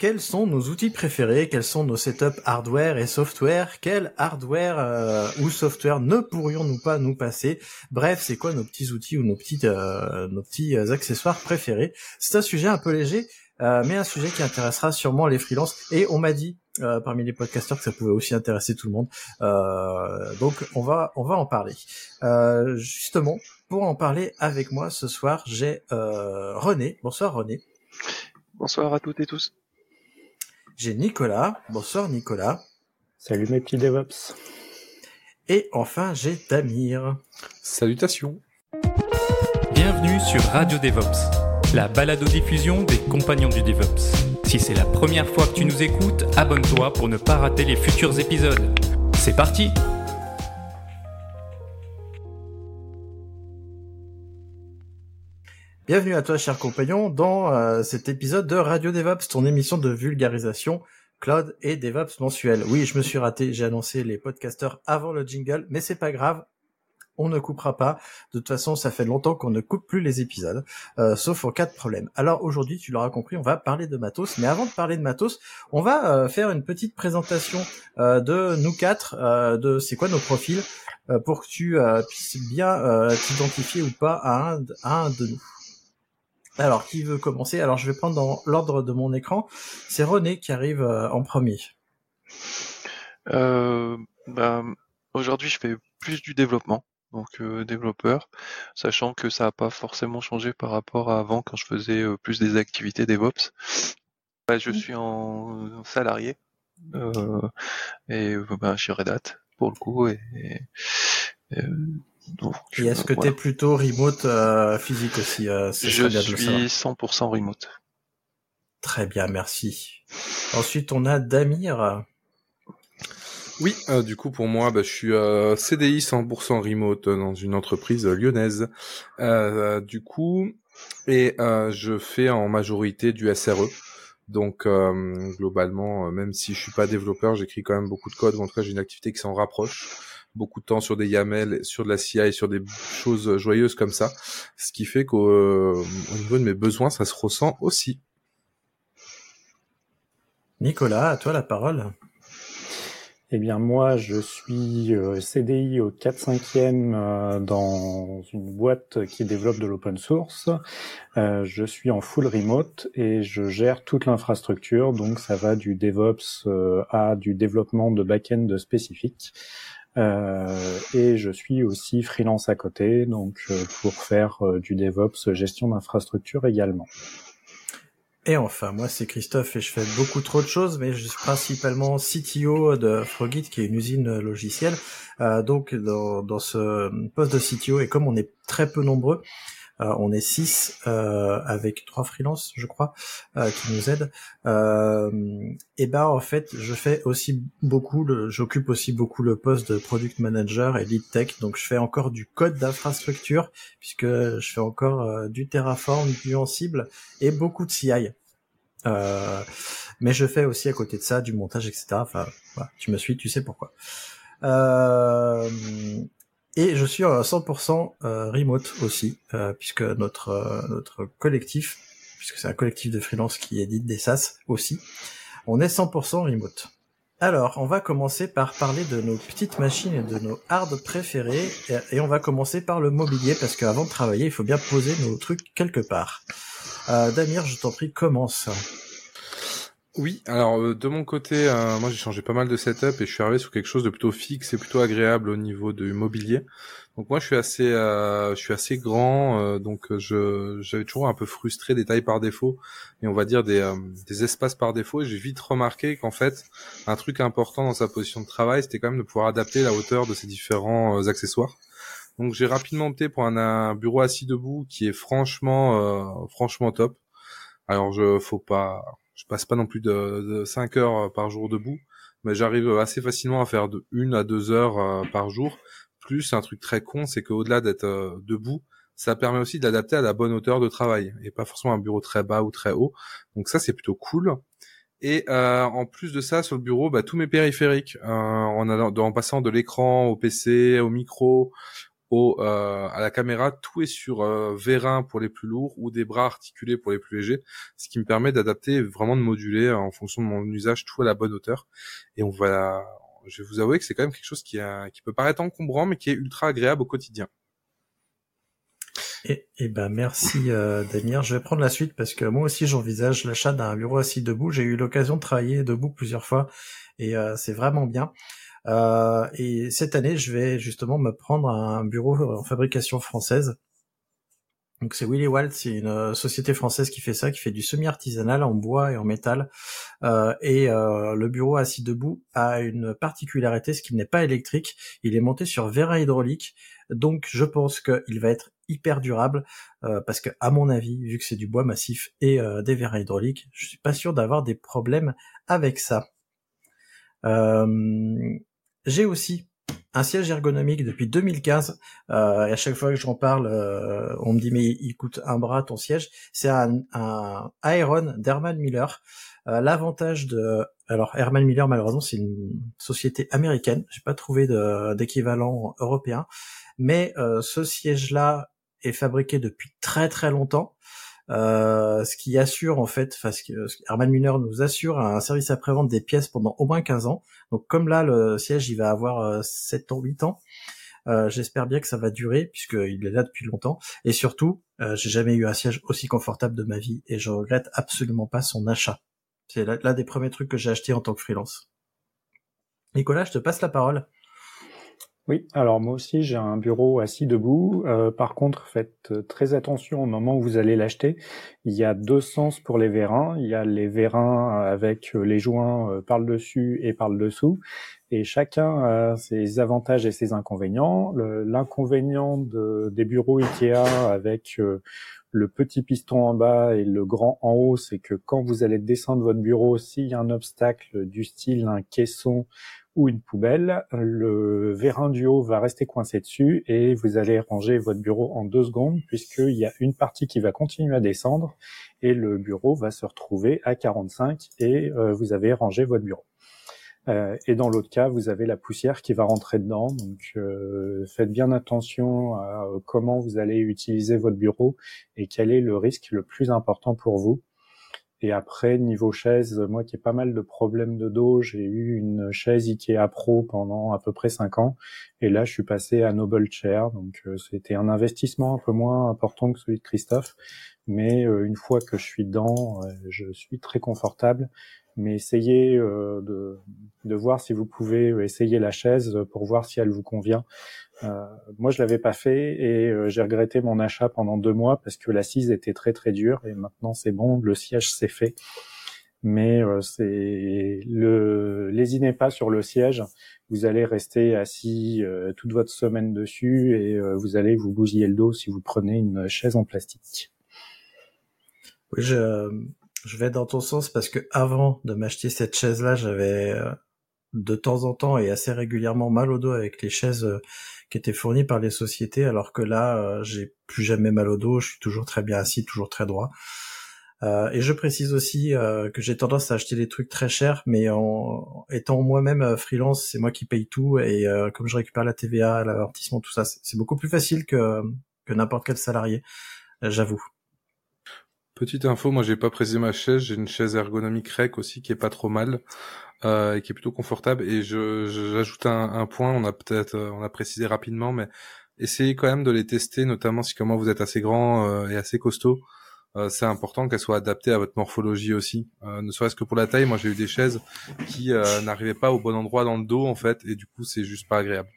Quels sont nos outils préférés? Quels sont nos setups hardware et software? Quel hardware euh, ou software ne pourrions-nous pas nous passer? Bref, c'est quoi nos petits outils ou nos petits, euh, petits euh, accessoires préférés? C'est un sujet un peu léger, mais un sujet qui intéressera sûrement les freelances. Et on m'a dit parmi les podcasteurs que ça pouvait aussi intéresser tout le monde. Donc on va on va en parler. justement, pour en parler avec moi ce soir, j'ai René. Bonsoir René. Bonsoir à toutes et tous. J'ai Nicolas. Bonsoir Nicolas. Salut mes petits DevOps. Et enfin, j'ai Damir. Salutations. Bienvenue sur Radio DevOps, la balado-diffusion des compagnons du DevOps. Si c'est la première fois que tu nous écoutes, abonne-toi pour ne pas rater les futurs épisodes. C'est parti Bienvenue à toi, cher compagnon, dans euh, cet épisode de Radio DevOps, ton émission de vulgarisation cloud et DevOps mensuel. Oui, je me suis raté, j'ai annoncé les podcasteurs avant le jingle, mais c'est pas grave, on ne coupera pas. De toute façon, ça fait longtemps qu'on ne coupe plus les épisodes, euh, sauf en cas de problème. Alors aujourd'hui, tu l'auras compris, on va parler de matos. Mais avant de parler de matos, on va euh, faire une petite présentation de nous quatre, de c'est quoi nos profils, pour que tu puisses bien t'identifier ou pas à un, à un de nous. Alors, qui veut commencer? Alors, je vais prendre dans l'ordre de mon écran. C'est René qui arrive euh, en premier. Euh, bah, aujourd'hui, je fais plus du développement, donc euh, développeur, sachant que ça n'a pas forcément changé par rapport à avant quand je faisais plus des activités DevOps. Je suis en, salarié et bah, chez Red Hat pour le coup et est-ce que tu es plutôt remote euh, physique aussi euh, Je suis 100% remote. Très bien, merci. Ensuite, on a Damir. Oui, euh, du coup pour moi, bah, je suis CDI 100% remote dans une entreprise lyonnaise. du coup, et je fais en majorité du SRE. Donc globalement, même si je suis pas développeur, j'écris quand même beaucoup de code. Ou en tout cas, j'ai une activité qui s'en rapproche beaucoup de temps sur des YAML, sur de la CI, et sur des choses joyeuses comme ça. Ce qui fait qu'au euh, niveau de mes besoins, ça se ressent aussi. Nicolas, à toi la parole. Eh bien moi, je suis euh, CDI au 4-5e euh, dans une boîte qui développe de l'open source. je suis en full remote et je gère toute l'infrastructure, donc ça va du DevOps à du développement de back-end spécifique. Euh, et je suis aussi freelance à côté, donc euh, pour faire euh, du DevOps, gestion d'infrastructure également. Et enfin, moi c'est Christophe et je fais beaucoup trop de choses, mais je suis principalement CTO de Frogit, qui est une usine logicielle. Donc dans, dans, ce poste de CTO, et comme on est très peu nombreux, on est six euh, avec trois freelances, je crois, euh, qui nous aident. et ben en fait, je fais aussi beaucoup, j'occupe aussi beaucoup le poste de product manager et lead tech. Donc je fais encore du code d'infrastructure puisque je fais encore du Terraform, du Ansible et beaucoup de CI. Euh, mais je fais aussi à côté de ça du montage, etc. Enfin, voilà, tu me suis, tu sais pourquoi. Euh, et je suis à 100% euh, remote aussi, euh, puisque notre euh, notre collectif, puisque c'est un collectif de freelance qui édite des SaaS aussi, on est 100% remote. Alors, on va commencer par parler de nos petites machines et de nos hard préférés, et, on va commencer par le mobilier, parce qu'avant de travailler, il faut bien poser nos trucs quelque part. Damir, je t'en prie, commence. Oui, alors euh, de mon côté, euh, moi j'ai changé pas mal de setup et je suis arrivé sur quelque chose de plutôt fixe et plutôt agréable au niveau du mobilier. Donc moi je suis assez, euh, je suis assez grand, donc je j'avais toujours un peu frustré des tailles par défaut et on va dire des, espaces par défaut. J'ai vite remarqué qu'en fait un truc important dans sa position de travail, c'était quand même de pouvoir adapter la hauteur de ses différents accessoires. Donc j'ai rapidement opté pour un, bureau assis debout qui est franchement, franchement top. Alors je, faut pas, je passe pas non plus de, de 5 heures par jour debout, mais j'arrive assez facilement à faire de 1 à 2 heures par jour. Plus un truc très con, c'est qu'au-delà d'être debout, ça permet aussi d'adapter à la bonne hauteur de travail et pas forcément un bureau très bas ou très haut. Donc ça c'est plutôt cool. Et euh, en plus de ça, sur le bureau, bah, tous mes périphériques, euh, en, en, passant de l'écran au PC, au micro, au, euh, à la caméra, tout est sur euh, vérin pour les plus lourds ou des bras articulés pour les plus légers, ce qui me permet d'adapter, vraiment de moduler en fonction de mon usage tout à la bonne hauteur. Et on va, je vais vous avouer que c'est quand même quelque chose qui, a, qui peut paraître encombrant, mais qui est ultra agréable au quotidien. Et, et ben merci euh, Damien. Je vais prendre la suite parce que moi aussi j'envisage l'achat d'un bureau assis debout. J'ai eu l'occasion de travailler debout plusieurs fois et euh, c'est vraiment bien. Euh, et cette année, je vais justement me prendre un bureau en fabrication française. Donc c'est Willy Walt, c'est une euh, société française qui fait ça, qui fait du semi-artisanal en bois et en métal. Euh, et euh, le bureau assis debout a une particularité, ce qui n'est pas électrique. Il est monté sur vérin hydraulique, donc je pense qu'il va être hyper durable euh, parce que à mon avis, vu que c'est du bois massif et euh, des verres hydrauliques, je suis pas sûr d'avoir des problèmes avec ça. Euh, j'ai aussi un siège ergonomique depuis 2015 et à chaque fois que j'en parle, on me dit mais il coûte un bras ton siège. C'est un, un Aeron d'Herman Miller. L'avantage de alors Herman Miller malheureusement c'est une société américaine. J'ai pas trouvé d'équivalent européen mais ce siège là est fabriqué depuis très très longtemps. Euh, ce qui assure en fait, parce que Herman Miller nous assure un service après-vente des pièces pendant au moins 15 ans. Donc comme là le siège il va avoir 7 euh, ans, 8 ans, euh, j'espère bien que ça va durer puisqu'il est là depuis longtemps. Et surtout, euh, j'ai jamais eu un siège aussi confortable de ma vie et je regrette absolument pas son achat. C'est l'un des premiers trucs que j'ai acheté en tant que freelance. Nicolas, je te passe la parole. Oui, alors moi aussi j'ai un bureau assis debout. Euh, par contre, faites très attention au moment où vous allez l'acheter. Il y a deux sens pour les vérins. Il y a les vérins avec les joints euh, par le dessus et par le dessous. Et chacun a ses avantages et ses inconvénients. L'inconvénient de, des bureaux Ikea avec euh, le petit piston en bas et le grand en haut, c'est que quand vous allez descendre votre bureau, s'il y a un obstacle du style un caisson ou une poubelle, le vérin du haut va rester coincé dessus et vous allez ranger votre bureau en deux secondes puisqu'il y a une partie qui va continuer à descendre et le bureau va se retrouver à 45 et euh, vous avez rangé votre bureau. Euh, et dans l'autre cas, vous avez la poussière qui va rentrer dedans. Donc, euh, faites bien attention à comment vous allez utiliser votre bureau et quel est le risque le plus important pour vous. Et après, niveau chaise, moi qui ai pas mal de problèmes de dos, j'ai eu une chaise Ikea Pro pendant à peu près 5 ans. Et là, je suis passé à Noble Chair. Donc, euh, c'était un investissement un peu moins important que celui de Christophe. Mais euh, une fois que je suis dedans, euh, je suis très confortable. Mais essayez de, de voir si vous pouvez essayer la chaise pour voir si elle vous convient. Euh, moi, je l'avais pas fait et euh, j'ai regretté mon achat pendant deux mois parce que l'assise était très très dure et maintenant c'est bon, le siège c'est fait. Mais euh, c'est le, lésinez pas sur le siège. Vous allez rester assis toute votre semaine dessus et vous allez vous bousiller le dos si vous prenez une chaise en plastique. Oui, je, je vais dans ton sens parce que avant de m'acheter cette chaise-là, j'avais de temps en temps et assez régulièrement mal au dos avec les chaises qui étaient fournies par les sociétés, alors que là, euh, j'ai plus jamais mal au dos, je suis toujours très bien assis, toujours très droit. Euh, et je précise aussi euh, que j'ai tendance à acheter des trucs très chers, mais en étant moi-même freelance, c'est moi qui paye tout, et comme je récupère la TVA, l'avertissement, tout ça, c'est beaucoup plus facile que n'importe quel salarié, j'avoue. Petite info, moi j'ai pas précisé ma chaise, j'ai une chaise ergonomique rec aussi qui est pas trop mal euh, et qui est plutôt confortable. Et je j'ajoute un, point, on a peut-être euh, on a précisé rapidement, mais essayez quand même de les tester, notamment si comment vous êtes assez grand euh, et assez costaud. C'est important qu'elles soient adaptées à votre morphologie aussi. ne serait-ce que pour la taille, moi j'ai eu des chaises qui n'arrivaient pas au bon endroit dans le dos en fait, et du coup c'est juste pas agréable.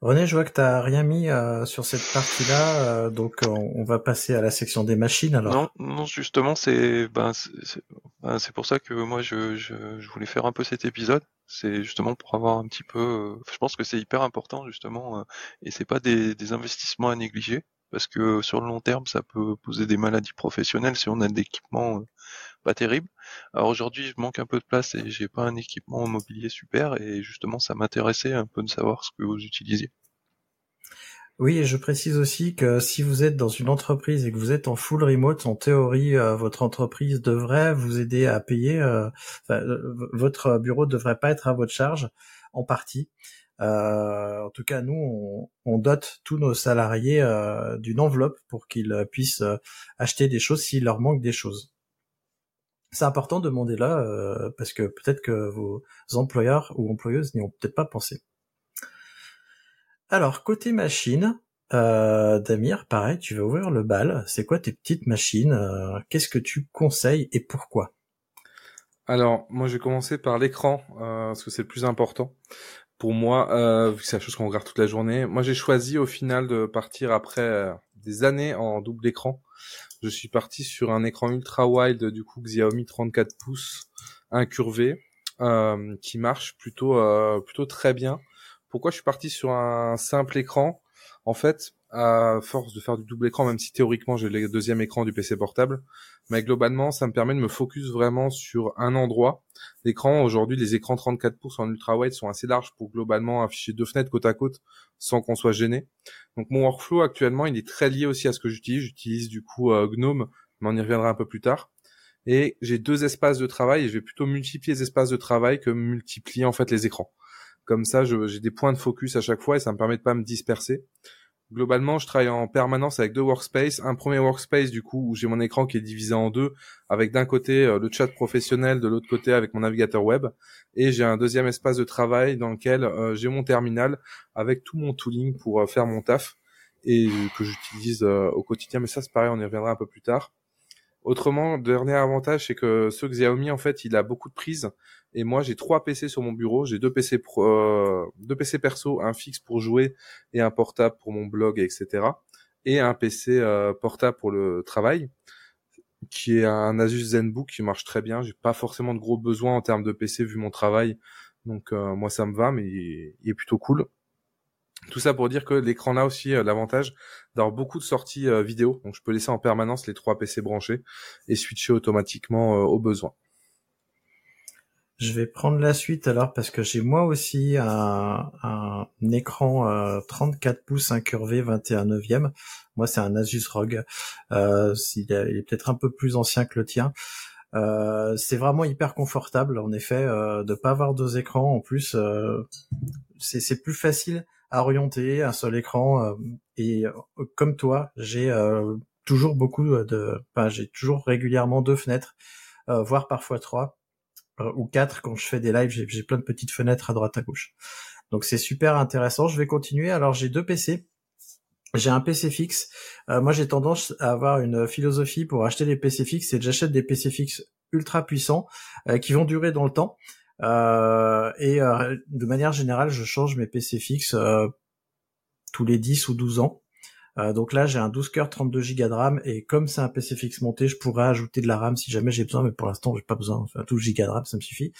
René, je vois que tu n'as rien mis euh, sur cette partie-là, euh, donc on, va passer à la section des machines alors. Non, non justement, c'est ben, ben c'est pour ça que moi je, je, voulais faire un peu cet épisode. C'est justement pour avoir un petit peu. Euh, je pense que c'est hyper important justement, et c'est pas des, des, investissements à négliger parce que sur le long terme, ça peut poser des maladies professionnelles si on a de l'équipement pas terrible. Alors aujourd'hui, je manque un peu de place et j'ai pas un équipement mobilier super et justement, ça m'intéressait un peu de savoir ce que vous utilisiez. Oui, et je précise aussi que si vous êtes dans une entreprise et que vous êtes en full remote, en théorie, euh, votre entreprise devrait vous aider à payer. Euh, euh, votre bureau devrait pas être à votre charge en partie. en tout cas, nous, on, on dote tous nos salariés d'une enveloppe pour qu'ils puissent acheter des choses s'il leur manque des choses c'est important de demander là euh, parce que peut-être que vos employeurs ou employeuses n'y ont peut-être pas pensé. Alors côté machine, euh, Damir, pareil, tu vas ouvrir le bal. C'est quoi tes petites machines euh, Qu'est-ce que tu conseilles et pourquoi? Alors moi je vais commencer par l'écran parce que c'est le plus important pour moi, que c'est la chose qu'on regarde toute la journée. Moi j'ai choisi au final de partir après des années en double écran je suis parti sur un écran ultra wide du coup Xiaomi 34 pouces incurvé euh, qui marche plutôt euh, plutôt très bien. Pourquoi je suis parti sur un simple écran? En fait, à force de faire du double écran, même si théoriquement j'ai le deuxième écran du PC portable, mais globalement, ça me permet de me focus vraiment sur un endroit. L'écran, aujourd'hui, les écrans 34 pouces en ultra wide sont assez larges pour globalement afficher deux fenêtres côte à côte sans qu'on soit gêné. Donc mon workflow actuellement, il est très lié aussi à ce que j'utilise. J'utilise du coup euh, Gnome, mais on y reviendra un peu plus tard. Et j'ai deux espaces de travail et je vais plutôt multiplier les espaces de travail que multiplier en fait les écrans. Comme ça, j'ai des points de focus à chaque fois et ça me permet de pas me disperser globalement, je travaille en permanence avec deux workspaces. Un premier workspace, du coup, où j'ai mon écran qui est divisé en deux, avec d'un côté euh, le chat professionnel, de l'autre côté avec mon navigateur web. Et j'ai un deuxième espace de travail dans lequel euh, j'ai mon terminal avec tout mon tooling pour euh, faire mon taf et que j'utilise au quotidien. Mais ça, c'est pareil, on y reviendra un peu plus tard. Autrement, dernier avantage, c'est que ce Xiaomi, en fait, il a beaucoup de prises et moi, j'ai trois PC sur mon bureau. J'ai deux PC pro, euh, deux PC perso, un fixe pour jouer et un portable pour mon blog, etc. Et un PC euh, portable pour le travail, qui est un Asus ZenBook qui marche très bien. J'ai pas forcément de gros besoins en termes de PC vu mon travail, donc euh, moi ça me va, mais il est, plutôt cool. Tout ça pour dire que l'écran a aussi l'avantage d'avoir beaucoup de sorties vidéo, donc je peux laisser en permanence les trois PC branchés et switcher automatiquement aux besoins. Je vais prendre la suite alors parce que j'ai moi aussi un, un écran 34 euh, pouces incurvé 21 neuvième. Moi c'est un Asus ROG. Euh, il, est, peut-être un peu plus ancien que le tien. Euh, c'est vraiment hyper confortable en effet euh, de pas avoir deux écrans. En plus, euh, c'est plus facile à orienter un seul écran. et comme toi, j'ai toujours beaucoup de, enfin j'ai toujours régulièrement deux fenêtres, voire parfois trois euh, ou quatre quand je fais des lives, j'ai plein de petites fenêtres à droite à gauche. Donc c'est super intéressant. Je vais continuer. Alors j'ai deux PC. J'ai un PC fixe. Euh, moi j'ai tendance à avoir une philosophie pour acheter des PC fixes, c'est que j'achète des PC fixes ultra puissants euh, qui vont durer dans le temps. Et de manière générale, je change mes PC fixes tous les 10 ou 12 ans. Euh, donc là, j'ai un 12 cœurs 32 Go de RAM et comme c'est un PC fixe monté, je pourrais ajouter de la RAM si jamais j'ai besoin, mais pour l'instant, j'ai pas besoin. Enfin, 12 Go de RAM, ça me suffit.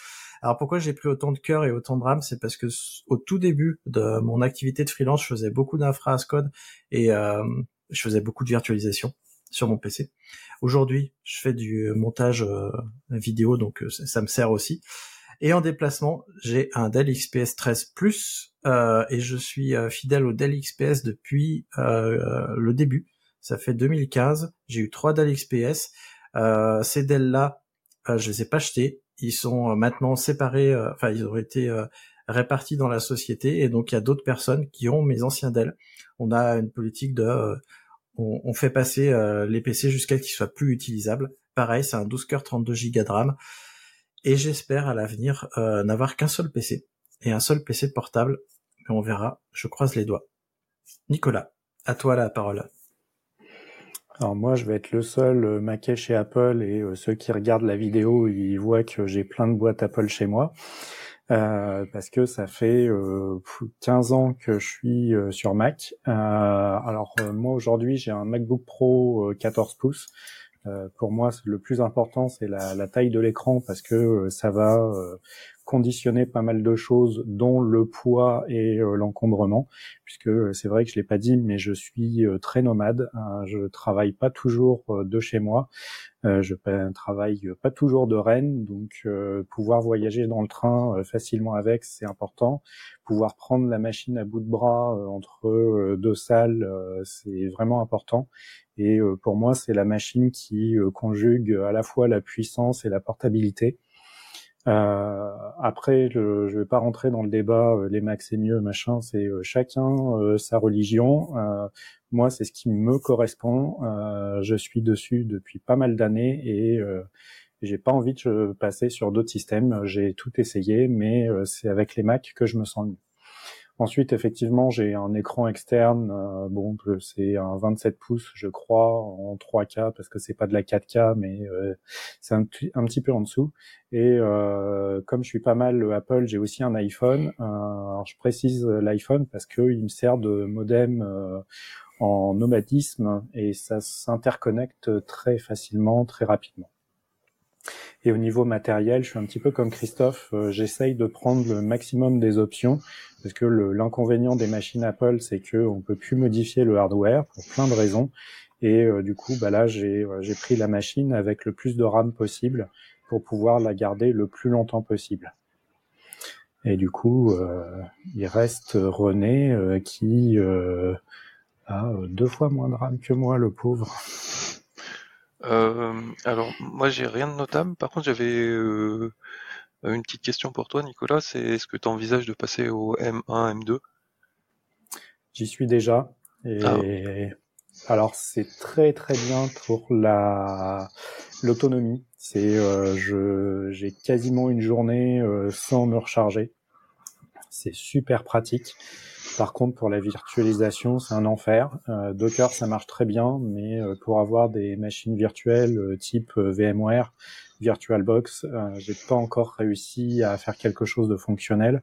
Alors pourquoi j'ai pris autant de cœurs et autant de RAM? C'est parce que au tout début de mon activité de freelance, je faisais beaucoup d'infra code et euh, je faisais beaucoup de virtualisation sur mon PC. Aujourd'hui, je fais du montage euh, vidéo, donc ça, me sert aussi. Et en déplacement, j'ai un Dell XPS 13 Plus euh, et je suis euh, fidèle au Dell XPS depuis euh, le début. Ça fait 2015. J'ai eu trois Dell XPS. ces Dell-là, je les ai pas achetés. Ils sont maintenant séparés. Enfin, ils ont été répartis dans la société et donc il y a d'autres personnes qui ont mes anciens Dell. On a une politique de on, on, fait passer les PC jusqu'à ce qu'ils soient plus utilisables. Pareil, c'est un 12 cœurs 32 Go de RAM et j'espère à l'avenir euh, n'avoir qu'un seul PC et un seul PC portable, mais on verra, je croise les doigts. Nicolas, à toi la parole. Alors moi, je vais être le seul euh, maquet chez Apple et euh, ceux qui regardent la vidéo, ils voient que j'ai plein de boîtes Apple chez moi. Euh, parce que ça fait euh, 15 ans que je suis euh, sur Mac. Euh, alors euh, moi aujourd'hui j'ai un MacBook Pro 14 pouces. Pour moi le plus important c'est la, taille de l'écran parce que ça va conditionner pas mal de choses, dont le poids et l'encombrement, puisque c'est vrai que je l'ai pas dit, mais je suis très nomade. Hein, je travaille pas toujours de chez moi. Euh, je travaille pas toujours de Rennes, donc euh, pouvoir voyager dans le train euh, facilement avec, c'est important. Pouvoir prendre la machine à bout de bras entre deux salles, c'est vraiment important. Et pour moi, c'est la machine qui conjugue à la fois la puissance et la portabilité. Euh, après, je, je vais pas rentrer dans le débat, les Macs c'est mieux, machin. C'est chacun sa religion. Moi, c'est ce qui me correspond. Euh, je suis dessus depuis pas mal d'années et euh, j'ai pas envie de passer sur d'autres systèmes. J'ai tout essayé, mais euh, c'est avec les Mac que je me sens mieux. Ensuite, effectivement, j'ai un écran externe. Euh, bon, c'est un 27 pouces, je crois, en 3K parce que c'est pas de la 4K, mais euh, c'est un, petit peu en dessous. Et euh, comme je suis pas mal Apple, j'ai aussi un iPhone. alors, je précise l'iPhone parce que il me sert de modem en nomadisme et ça s'interconnecte très facilement, très rapidement. Et au niveau matériel, je suis un petit peu comme Christophe, euh, j'essaye de prendre le maximum des options parce que l'inconvénient des machines Apple, c'est que on peut plus modifier le hardware pour plein de raisons. Et euh, du coup, bah là, j'ai j'ai pris la machine avec le plus de RAM possible pour pouvoir la garder le plus longtemps possible. Et du coup, euh, il reste René qui euh, deux fois moins de RAM que moi, le pauvre. Euh, alors, moi, j'ai rien de notable. Par contre, j'avais euh, une petite question pour toi, Nicolas. C'est est-ce que tu envisages de passer au M1, M2 J'y suis déjà. Et ah. alors, c'est très très bien pour la l'autonomie. C'est je j'ai quasiment une journée sans me recharger. C'est super pratique. Par contre, pour la virtualisation, c'est un enfer. Euh, Docker, ça marche très bien, mais euh, pour avoir des machines virtuelles euh, type VMware, VirtualBox, j'ai pas encore réussi à faire quelque chose de fonctionnel.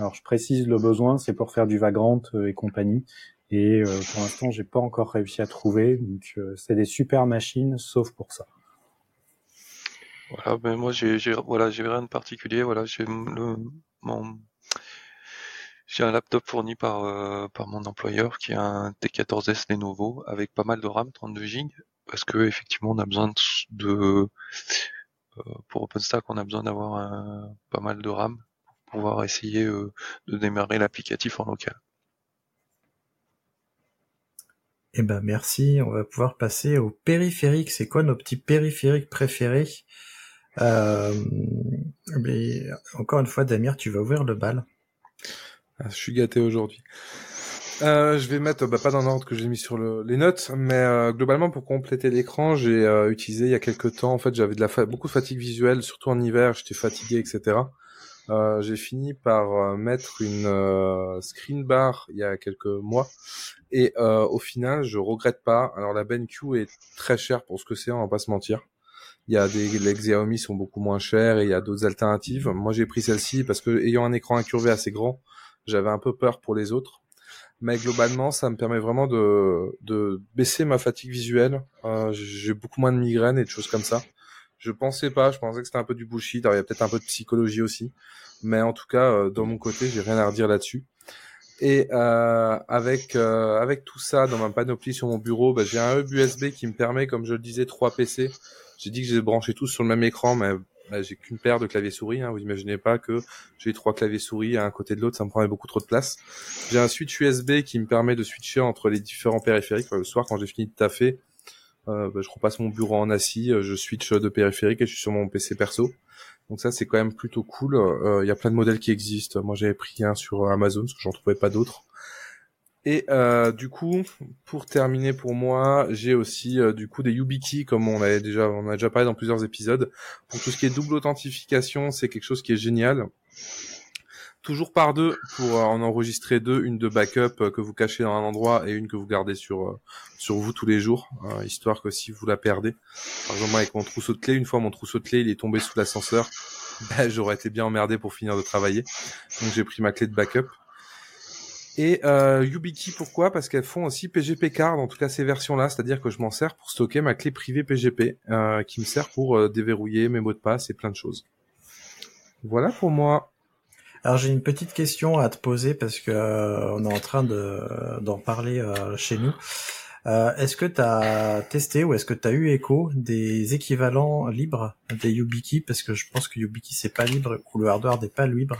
Alors, je précise le besoin, c'est pour faire du Vagrant et compagnie. Et pour l'instant, j'ai pas encore réussi à trouver. Donc, c'est des super machines, sauf pour ça. Voilà, ben moi, j'ai rien de particulier. Voilà, j'ai mon j'ai un laptop fourni par, euh, par mon employeur qui est un T14S Lenovo avec pas mal de RAM, 32 Go, parce que effectivement on a besoin de, euh, pour OpenStack on a besoin d'avoir pas mal de RAM pour pouvoir essayer euh, de démarrer l'applicatif en local. Eh ben merci, on va pouvoir passer au périphérique. C'est quoi nos petits périphériques préférés? Mais Encore une fois, Damir, tu vas ouvrir le bal. Ah, je suis gâté aujourd'hui. Euh, je vais mettre, bah, pas dans l'ordre que j'ai mis sur le, les notes, mais euh, globalement pour compléter l'écran, j'ai euh, utilisé il y a quelques temps. En fait, j'avais de la beaucoup de fatigue visuelle, surtout en hiver, j'étais fatigué, etc. Euh, j'ai fini par euh, mettre une screen bar il y a quelques mois, et au final, je regrette pas. Alors la BenQ est très chère pour ce que c'est, on va pas se mentir. Il y a des les Xiaomi sont beaucoup moins chers et il y a d'autres alternatives. Moi, j'ai pris celle-ci parce que ayant un écran incurvé assez grand, j'avais un peu peur pour les autres. Mais globalement, ça me permet vraiment de, de baisser ma fatigue visuelle. Euh, j'ai beaucoup moins de migraines et de choses comme ça. Je pensais pas, je pensais que c'était un peu du bullshit. Alors, il y a peut-être un peu de psychologie aussi. Mais en tout cas, euh, dans mon côté, j'ai rien à redire là-dessus. Et euh, avec euh, avec tout ça dans ma panoplie sur mon bureau, bah, j'ai un hub USB qui me permet, comme je le disais, trois PC. J'ai dit que j'ai branché tous sur le même écran, mais bah, j'ai qu'une paire de claviers souris. Hein. Vous imaginez pas que j'ai trois claviers souris à un côté de l'autre, ça me prendrait beaucoup trop de place. J'ai un switch USB qui me permet de switcher entre les différents périphériques. le soir, quand j'ai fini de taffer, euh, bah, je repasse mon bureau en assis, euh, je switch de périphérique et je suis sur mon PC perso. Donc ça, c'est quand même plutôt cool. Euh, il y a plein de modèles qui existent. Moi, j'avais pris un sur Amazon parce que j'en trouvais pas d'autres. Et euh, du coup, pour terminer pour moi, j'ai aussi euh, du coup des YubiKey comme on avait déjà, on a déjà parlé dans plusieurs épisodes. Pour tout ce qui est double authentification, c'est quelque chose qui est génial. Toujours par deux pour euh, en enregistrer deux, une de backup que vous cachez dans un endroit et une que vous gardez sur sur vous tous les jours, histoire que si vous la perdez, par exemple avec mon trousseau de clés, une fois mon trousseau de clés il est tombé sous l'ascenseur, bah, j'aurais été bien emmerdé pour finir de travailler. Donc j'ai pris ma clé de backup. Et euh, YubiKey, pourquoi? Parce qu'elles font aussi PGP card, en tout cas ces versions-là, c'est-à-dire que je m'en sers pour stocker ma clé privée PGP, euh, qui me sert pour euh, déverrouiller mes mots de passe et plein de choses. Voilà pour moi. Alors j'ai une petite question à te poser parce que euh, on est en train de d'en parler euh, chez nous. Euh, est-ce que tu as testé ou est-ce que tu as eu écho des équivalents libres des YubiKey parce que je pense que YubiKey c'est pas libre ou le hardware n'est pas libre.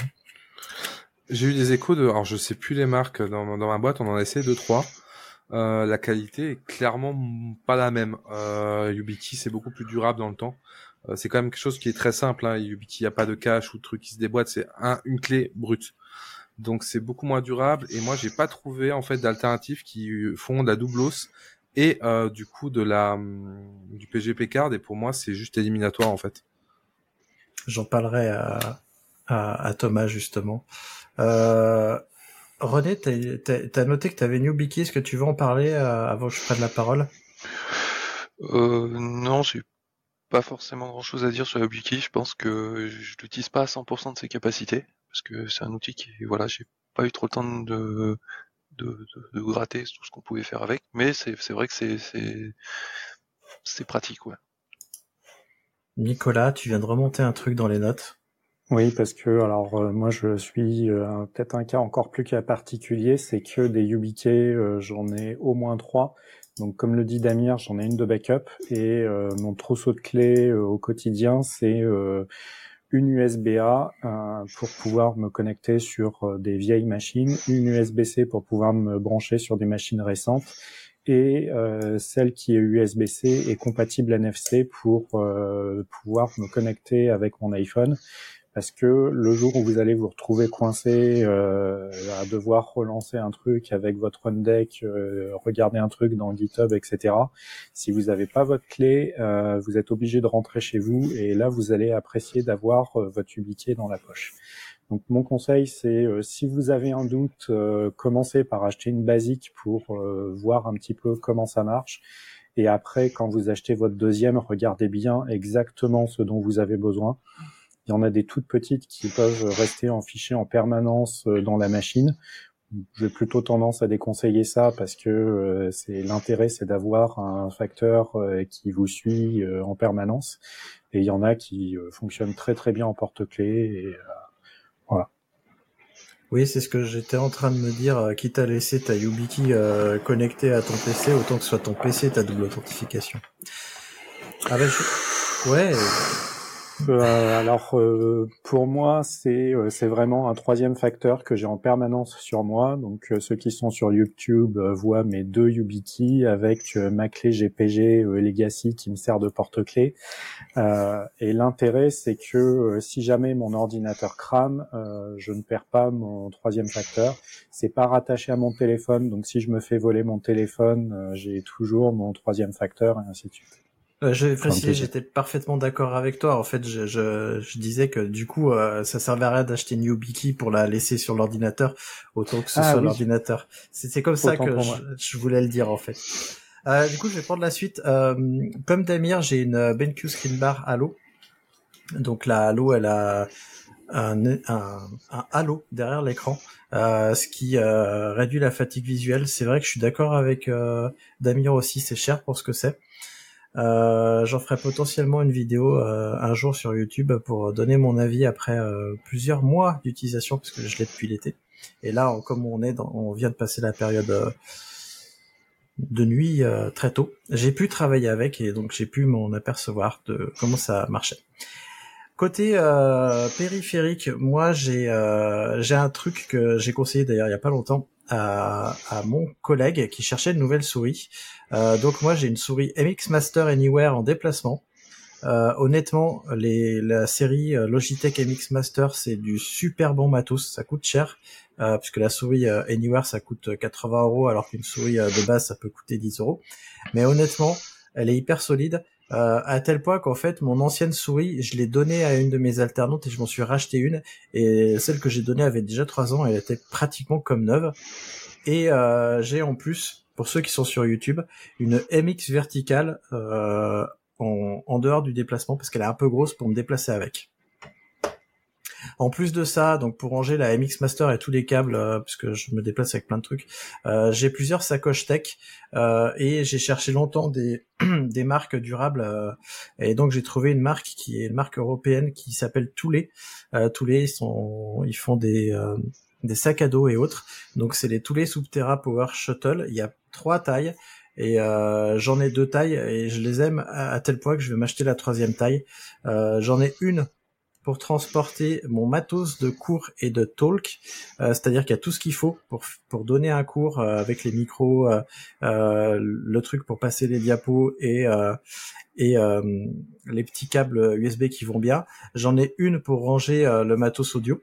J'ai eu des échos de, alors je sais plus les marques dans, dans ma boîte, on en a essayé deux trois. Euh, la qualité est clairement pas la même. Euh, YubiKey c'est beaucoup plus durable dans le temps. Euh, c'est quand même quelque chose qui est très simple. Hein. Il n'y a pas de cache ou de truc qui se déboîte. C'est un, une clé brute. Donc c'est beaucoup moins durable. Et moi, j'ai pas trouvé en fait d'alternatives qui font de la doublos et euh, du coup de la du PGP card. Et pour moi, c'est juste éliminatoire en fait. J'en parlerai à, à, Thomas justement. Euh, René, t'as as noté que tu avais NewBiki. Est-ce que tu veux en parler euh, avant que je prenne la parole? Euh, Non, j'ai pas forcément grand chose à dire sur YubiKey. Je pense que je l'utilise pas à 100% de ses capacités parce que c'est un outil qui, voilà, j'ai pas eu trop le temps de, de, de, de gratter tout ce qu'on pouvait faire avec, mais c'est vrai que c'est c'est pratique, ouais. Nicolas, tu viens de remonter un truc dans les notes. Oui, parce que alors euh, moi je suis euh, peut-être un cas encore plus cas particulier, c'est que des YubiKey, euh, j'en ai au moins trois. Donc comme le dit Damir, j'en ai une de backup et euh, mon trousseau de clés euh, au quotidien, c'est euh, une USB-A pour pouvoir me connecter sur des vieilles machines, une USB-C pour pouvoir me brancher sur des machines récentes et celle qui est USB-C est compatible NFC pour pouvoir me connecter avec mon iPhone parce que le jour où vous allez vous retrouver coincé euh, à devoir relancer un truc avec votre run deck, euh, regarder un truc dans GitHub, etc. Si vous n'avez pas votre clé, euh, vous êtes obligé de rentrer chez vous et là vous allez apprécier d'avoir votre ubiquité dans la poche. Donc mon conseil c'est euh, si vous avez un doute, euh, commencez par acheter une basique pour voir un petit peu comment ça marche. Et après, quand vous achetez votre deuxième, regardez bien exactement ce dont vous avez besoin. Il y en a des toutes petites qui peuvent rester en fichier en permanence euh, dans la machine. J'ai plutôt tendance à déconseiller ça parce que euh, c'est l'intérêt, c'est d'avoir un facteur euh, qui vous suit en permanence. Et il y en a qui fonctionnent très très bien en porte-clés. Voilà. Oui, c'est ce que j'étais en train de me dire. Quitte à laisser ta YubiKey euh, connectée à ton PC, autant que ce soit ton PC ta double authentification. Ah ben, je... Ouais, euh, alors euh, pour moi c'est euh, c'est vraiment un troisième facteur que j'ai en permanence sur moi. Donc ceux qui sont sur YouTube voient mes deux YubiKey avec ma clé GPG Legacy qui me sert de porte-clé. et l'intérêt c'est que si jamais mon ordinateur crame, je ne perds pas mon troisième facteur. C'est pas rattaché à mon téléphone, donc si je me fais voler mon téléphone, j'ai toujours mon troisième facteur et ainsi de suite. Euh, je vais préciser, j'étais parfaitement d'accord avec toi. En fait, je, je, je disais que du coup, euh, ça servait à rien d'acheter une YubiKey pour la laisser sur l'ordinateur, autant que ce ah soit l'ordinateur. C'est comme ça que je, voulais le dire en fait. Euh, du coup, je vais prendre la suite. Euh, comme Damir, j'ai une BenQ Screen Bar Halo. Donc la Halo, elle a un, un, un halo derrière l'écran, euh, ce qui euh, réduit la fatigue visuelle. C'est vrai que je suis d'accord avec Damir aussi, c'est cher pour ce que c'est. Euh, J'en ferai potentiellement une vidéo euh, un jour sur YouTube pour donner mon avis après euh, plusieurs mois d'utilisation parce que je l'ai depuis l'été. Et là, comme on est, dans, on vient de passer la période euh, de nuit très tôt, j'ai pu travailler avec et donc j'ai pu m'en apercevoir de comment ça marchait. Côté périphérique, moi j'ai j'ai un truc que j'ai conseillé d'ailleurs il y a pas longtemps à, à, mon collègue qui cherchait une nouvelle souris. Euh, donc moi j'ai une souris MX Master Anywhere en déplacement. Euh, honnêtement, les, la série euh, Logitech MX Master c'est du super bon matos, ça coûte cher euh, puisque la souris euh, Anywhere ça coûte 80 euros alors qu'une souris euh, de base ça peut coûter 10 euros. Mais honnêtement, elle est hyper solide. Euh, à tel point qu'en fait mon ancienne souris je l'ai donnée à une de mes alternantes et je m'en suis racheté une. Et celle que j'ai donnée avait déjà trois ans elle était pratiquement comme neuve. Et euh, j'ai en plus pour ceux qui sont sur YouTube une MX verticale euh, en, en, dehors du déplacement parce qu'elle est un peu grosse pour me déplacer avec En plus de ça, donc pour ranger la MX Master et tous les câbles, puisque je me déplace avec plein de trucs, j'ai plusieurs sacoches tech et j'ai cherché longtemps des marques durables et donc j'ai trouvé une marque qui est une marque européenne qui s'appelle Toulet. Toulet ils ils font des sacs à dos et autres. Donc c'est les tous les Subterra Power Shuttle. Il y a trois tailles et euh, j'en ai deux tailles et je les aime à, tel point que je vais m'acheter la troisième taille. Euh, j'en ai une pour transporter mon matos de cours et de talk, euh, c'est-à-dire qu'il y a tout ce qu'il faut pour pour donner un cours avec les micros, le truc pour passer les diapos et et les petits câbles USB qui vont bien. J'en ai une pour ranger le matos audio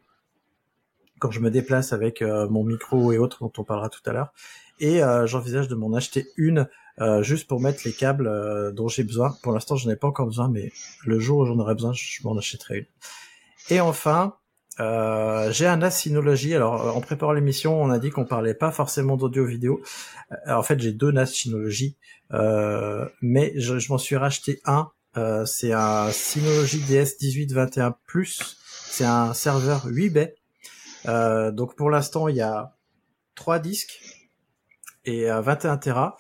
quand je me déplace avec euh, mon micro et autres dont on parlera tout à l'heure. Et euh, j'envisage de m'en acheter une euh, juste pour mettre les câbles dont j'ai besoin. Pour l'instant, je n'en ai pas encore besoin, mais le jour où j'en aurai besoin, je m'en achèterai une. Et enfin, j'ai un NAS Synology. Alors, en préparant l'émission, on a dit qu'on parlait pas forcément d'audio vidéo. en fait, j'ai deux NAS Synology, mais je, je m'en suis racheté un. c'est un Synology DS 1821 Plus. C'est un serveur 8 baies euh, donc pour l'instant, il y a trois disques et 21 Tera.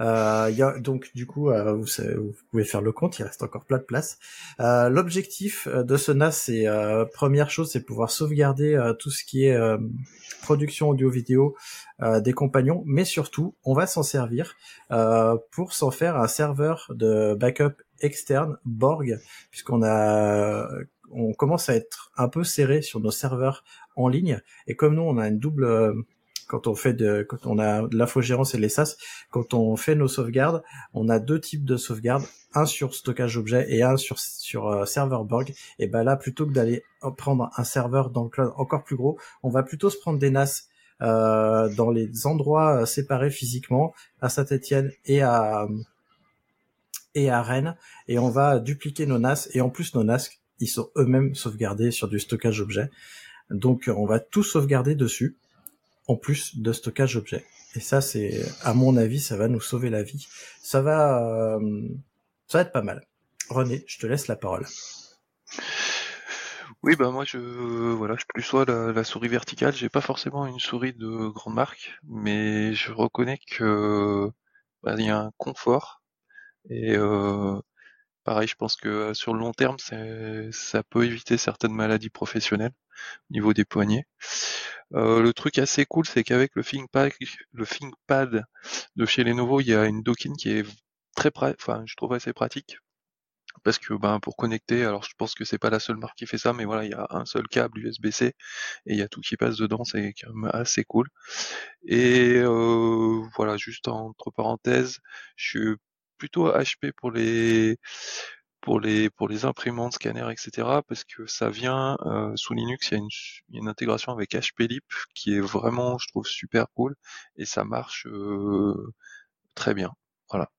Euh, y a, donc du coup, euh, vous, vous, pouvez faire le compte, il reste encore plein de place. Euh, L'objectif euh, de ce NAS, c'est première chose, c'est pouvoir sauvegarder tout ce qui est production audio-vidéo des compagnons, mais surtout, on va s'en servir pour s'en faire un serveur de backup externe Borg, puisqu'on a on commence à être un peu serré sur nos serveurs en ligne. Et comme nous, on a une double, euh, quand on fait de, quand on a de l'infogérance et les SAS, quand on fait nos sauvegardes, on a deux types de sauvegardes, un sur stockage objet et un sur sur euh, serveur Borg. Et ben là, plutôt que d'aller prendre un serveur dans le cloud encore plus gros, on va plutôt se prendre des NAS euh, dans les endroits euh, séparés physiquement, à Saint-Étienne et à et à Rennes, et on va dupliquer nos NAS. Et en plus, nos NAS, ils sont eux-mêmes sauvegardés sur du stockage objet. Donc on va tout sauvegarder dessus, en plus de stockage objet. Et ça, c'est, à mon avis, ça va nous sauver la vie. Ça va, euh, ça va être pas mal. René, je te laisse la parole. Oui, bah moi je voilà, je plus soit la, souris verticale. J'ai pas forcément une souris de grande marque, mais je reconnais que bah, il y a un confort et euh, pareil, je pense que sur le long terme, ça peut éviter certaines maladies professionnelles au niveau des poignets. Euh, le truc assez cool, c'est qu'avec le ThinkPad, le ThinkPad de chez Lenovo, il y a une docking qui est très, enfin, je trouve assez pratique parce que ben pour connecter, alors je pense que c'est pas la seule marque qui fait ça, mais voilà, il y a un seul câble USB-C et il y a tout qui passe dedans, c'est quand même assez cool. Et euh, voilà, juste entre parenthèses, je suis plutôt HP pour les pour les pour les imprimantes, scanners, etc. Parce que ça vient euh, sous Linux, il y, a une, une intégration avec HPLIP qui est vraiment, je trouve, super cool et ça marche euh, très bien. Voilà.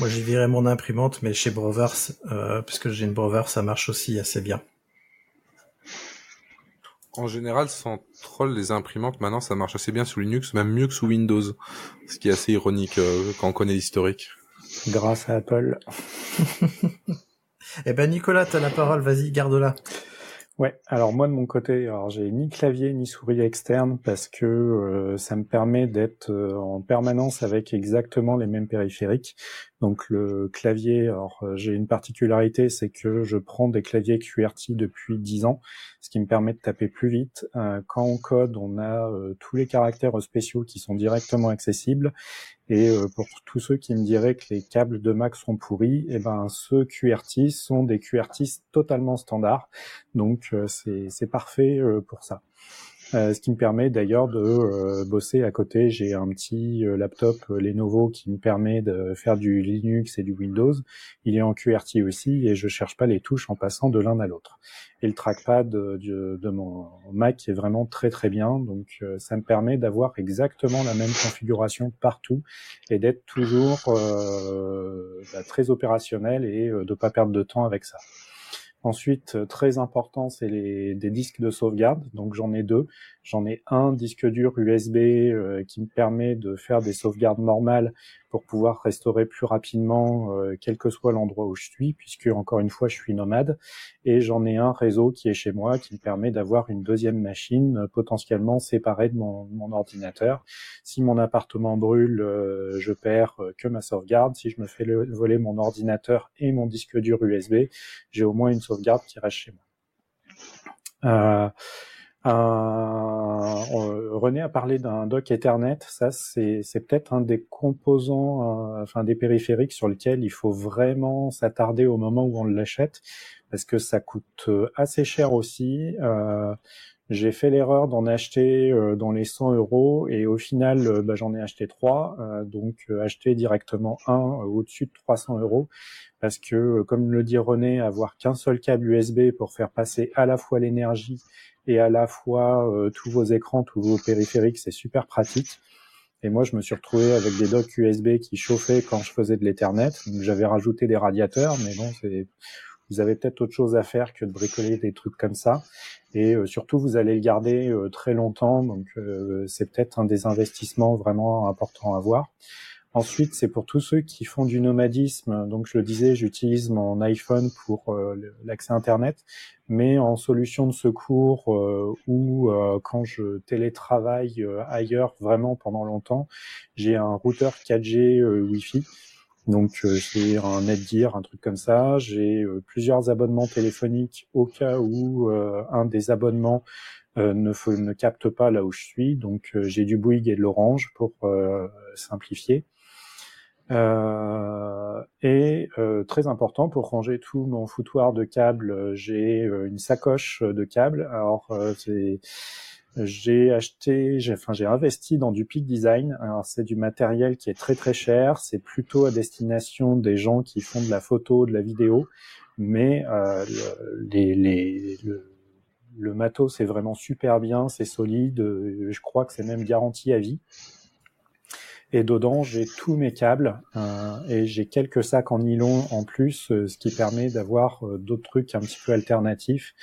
Moi, j'ai viré mon imprimante, mais chez Brovers, euh, puisque j'ai une Brovers, ça marche aussi assez bien. En général, sans troll, les imprimantes, maintenant, ça marche assez bien sous Linux, même mieux que sous Windows. Ce qui est assez ironique euh, quand on connaît l'historique. Grâce à Apple. eh ben Nicolas, t'as la parole, vas-y, garde-la. Ouais, alors moi de mon côté, alors j'ai ni clavier ni souris externe parce que euh, ça me permet d'être euh, en permanence avec exactement les mêmes périphériques. Donc le clavier, alors euh, j'ai une particularité, c'est que je prends des claviers QWERTY depuis 10 ans, ce qui me permet de taper plus vite. quand on code, on a tous les caractères spéciaux qui sont directement accessibles et euh, pour tous ceux qui me diraient que les câbles de Mac sont pourris, eh ben ceux QRT sont des QRT totalement standards. Donc euh, c'est parfait euh, pour ça. Euh, ce qui me permet d'ailleurs de euh, bosser à côté. J'ai un petit euh, laptop Lenovo qui me permet de faire du Linux et du Windows. Il est en QWERTY aussi et je cherche pas les touches en passant de l'un à l'autre. Et le trackpad de, de, mon Mac est vraiment très très bien. Donc ça me permet d'avoir exactement la même configuration partout et d'être toujours bah, très opérationnel et de pas perdre de temps avec ça. Ensuite, euh, très important, c'est les des disques de sauvegarde. Donc j'en ai deux. J'en ai un disque dur USB euh, qui me permet de faire des sauvegardes normales pour pouvoir restaurer plus rapidement euh, quel que soit l'endroit où je suis, puisque encore une fois je suis nomade et j'en ai un réseau qui est chez moi qui me permet d'avoir une deuxième machine euh, potentiellement séparée de mon, mon, ordinateur. Si mon appartement brûle, euh, je perds que ma sauvegarde. Si je me fais voler mon ordinateur et mon disque dur USB, j'ai au moins une sauvegarde qui reste chez moi. Euh, René a parlé d'un dock Ethernet. Ça, c'est, peut-être un des composants, euh, enfin des périphériques sur lesquels il faut vraiment s'attarder au moment où on l'achète, parce que ça coûte euh, assez cher aussi. J'ai fait l'erreur d'en acheter dans les 100 euros et au final, bah, j'en ai acheté trois. donc, acheter directement un au-dessus de 300 euros, parce que, comme le dit René, avoir qu'un seul câble USB pour faire passer à la fois l'énergie et à la fois euh, tous vos écrans, tous vos périphériques, c'est super pratique. Et moi, je me suis retrouvé avec des docks USB qui chauffaient quand je faisais de l'Ethernet. Donc, j'avais rajouté des radiateurs, mais bon, c'est, vous avez peut-être autre chose à faire que de bricoler des trucs comme ça. Et euh, surtout, vous allez le garder euh, très longtemps. Donc, c'est peut-être un des investissements vraiment importants à voir. Ensuite, c'est pour tous ceux qui font du nomadisme. Donc, je le disais, j'utilise mon iPhone pour euh, l'accès Internet, mais en solution de secours euh, ou euh, quand je télétravaille ailleurs vraiment pendant longtemps, j'ai un routeur 4G Wi-Fi. Donc, c'est un Netgear, un truc comme ça. J'ai plusieurs abonnements téléphoniques au cas où un des abonnements ne, ne capte pas là où je suis. Donc, j'ai du Bouygues et de l'Orange pour simplifier. Euh, et euh, très important pour ranger tout mon foutoir de câbles, j'ai euh, une sacoche de câbles. Alors j'ai acheté, j'ai, enfin j'ai investi dans du Peak Design. Alors c'est du matériel qui est très très cher. C'est plutôt à destination des gens qui font de la photo, de la vidéo, mais euh, les, les, le, le matos c'est vraiment super bien, c'est solide. Je crois que c'est même garanti à vie. Et dedans, j'ai tous mes câbles euh, et j'ai quelques sacs en nylon en plus, euh, ce qui permet d'avoir euh, d'autres trucs un petit peu alternatifs.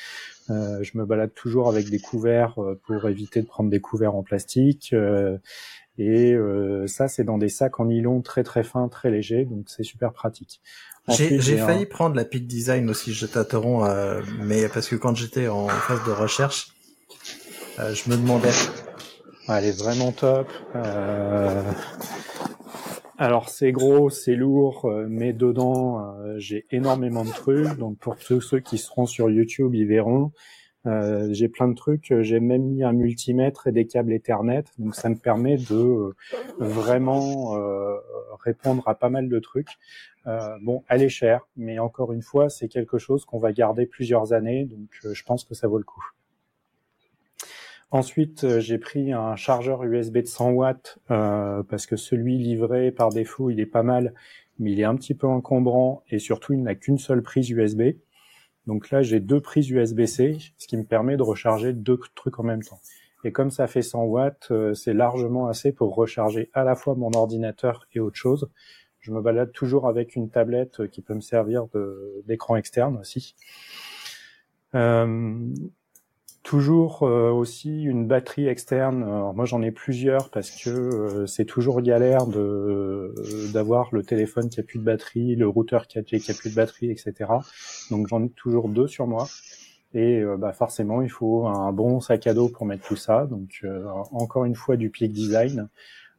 je me balade toujours avec des couverts pour éviter de prendre des couverts en plastique. et ça, c'est dans des sacs en nylon très très fins, très légers, donc c'est super pratique. J'ai failli prendre la Peak Design aussi, je t'interromps, mais parce que quand j'étais en phase de recherche, je me demandais elle est vraiment top. Euh... Alors c'est gros, c'est lourd, euh, mais dedans euh, j'ai énormément de trucs. Donc pour tous ceux qui seront sur YouTube, ils verront. J'ai plein de trucs. J'ai même mis un multimètre et des câbles Ethernet. Donc ça me permet de vraiment répondre à pas mal de trucs. bon, elle est chère, mais encore une fois, c'est quelque chose qu'on va garder plusieurs années. Donc je pense que ça vaut le coup. Ensuite, euh, j'ai pris un chargeur USB de 100 watts euh, parce que celui livré par défaut, il est pas mal, mais il est un petit peu encombrant et surtout, il n'a qu'une seule prise USB. Donc là, j'ai deux prises USB-C, ce qui me permet de recharger deux trucs en même temps. Et comme ça fait 100 watts, euh, c'est largement assez pour recharger à la fois mon ordinateur et autre chose. Je me balade toujours avec une tablette qui peut me servir d'écran externe aussi. Euh, Toujours euh, aussi une batterie externe. Moi j'en ai plusieurs parce que euh, c'est toujours galère de euh, d'avoir le téléphone qui a plus de batterie, le routeur 4G qui a plus de batterie, etc. Donc j'en ai toujours deux sur moi. Et bah forcément il faut un bon sac à dos pour mettre tout ça. Donc encore une fois du Peak Design.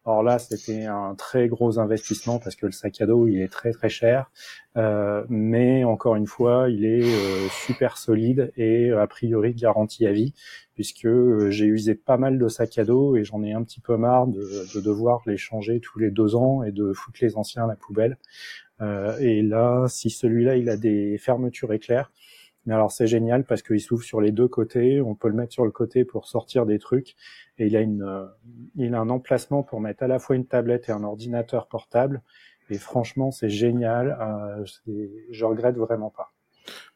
Or là, c'était un très gros investissement parce que le sac à dos, il est très très cher. Euh, mais encore une fois, il est euh, super solide et a priori garanti à vie puisque euh, j'ai usé pas mal de sacs à dos et j'en ai un petit peu marre de, de, devoir les changer tous les deux ans et de foutre les anciens à la poubelle. Euh, et là, si celui-là, il a des fermetures éclairs, mais alors c'est génial parce qu'il s'ouvre sur les deux côtés. On peut le mettre sur le côté pour sortir des trucs. Et il a une, euh, il a un emplacement pour mettre à la fois une tablette et un ordinateur portable. Et franchement, c'est génial. Euh, je regrette vraiment pas.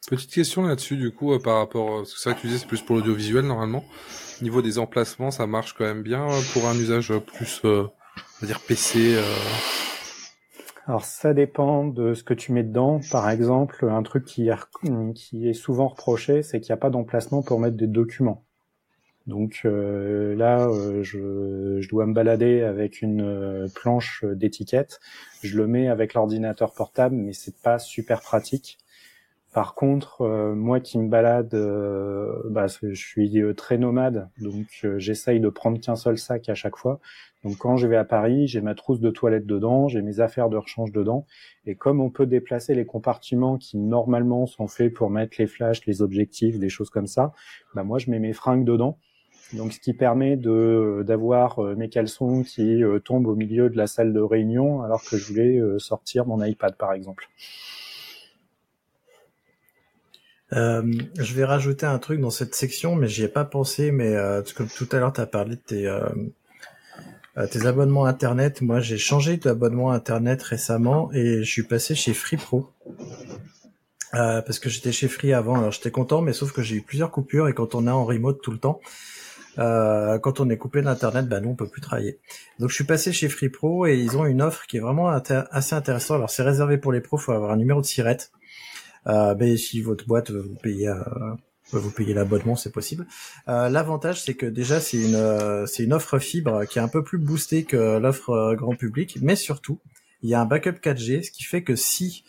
Petite question là-dessus, du coup, euh, par rapport, c'est ça que tu disais, c'est plus pour l'audiovisuel normalement. Au niveau des emplacements, ça marche quand même bien pour un usage plus, dire PC. Alors ça dépend de ce que tu mets dedans. Par exemple, un truc qui est, souvent reproché, c'est qu'il n'y a pas d'emplacement pour mettre des documents. Donc euh, là, euh, je, je, dois me balader avec une euh, planche d'étiquette. Je le mets avec l'ordinateur portable, mais c'est pas super pratique. Par contre, moi qui me balade, bah, je suis très nomade, donc j'essaye de prendre qu'un seul sac à chaque fois. Donc quand je vais à Paris, j'ai ma trousse de toilette dedans, j'ai mes affaires de rechange dedans, et comme on peut déplacer les compartiments qui normalement sont faits pour mettre les flashs, les objectifs, des choses comme ça, bah moi je mets mes fringues dedans donc, ce qui permet de d'avoir euh, mes caleçons qui euh, tombent au milieu de la salle de réunion alors que je voulais euh, sortir mon iPad, par exemple. Je vais rajouter un truc dans cette section, mais j'y ai pas pensé. Mais comme tout à l'heure, tu as parlé de tes, tes abonnements Internet. Moi, j'ai changé d'abonnement Internet récemment et je suis passé chez Free Pro. parce que j'étais chez Free avant, alors j'étais content, mais sauf que j'ai eu plusieurs coupures et quand on est en remote tout le temps, euh, quand on est coupé d'internet, bah nous on peut plus travailler. Donc je suis passé chez Free Pro et ils ont une offre qui est vraiment assez intéressante. Alors c'est réservé pour les pros, faut avoir un numéro de SIRET. Euh, mais si votre boîte vous payer euh, vous payer l'abonnement, c'est possible. Euh, L'avantage, c'est que déjà, c'est une, euh, c'est une offre fibre qui est un peu plus boostée que l'offre euh, grand public, mais surtout, il y a un backup 4G, ce qui fait que si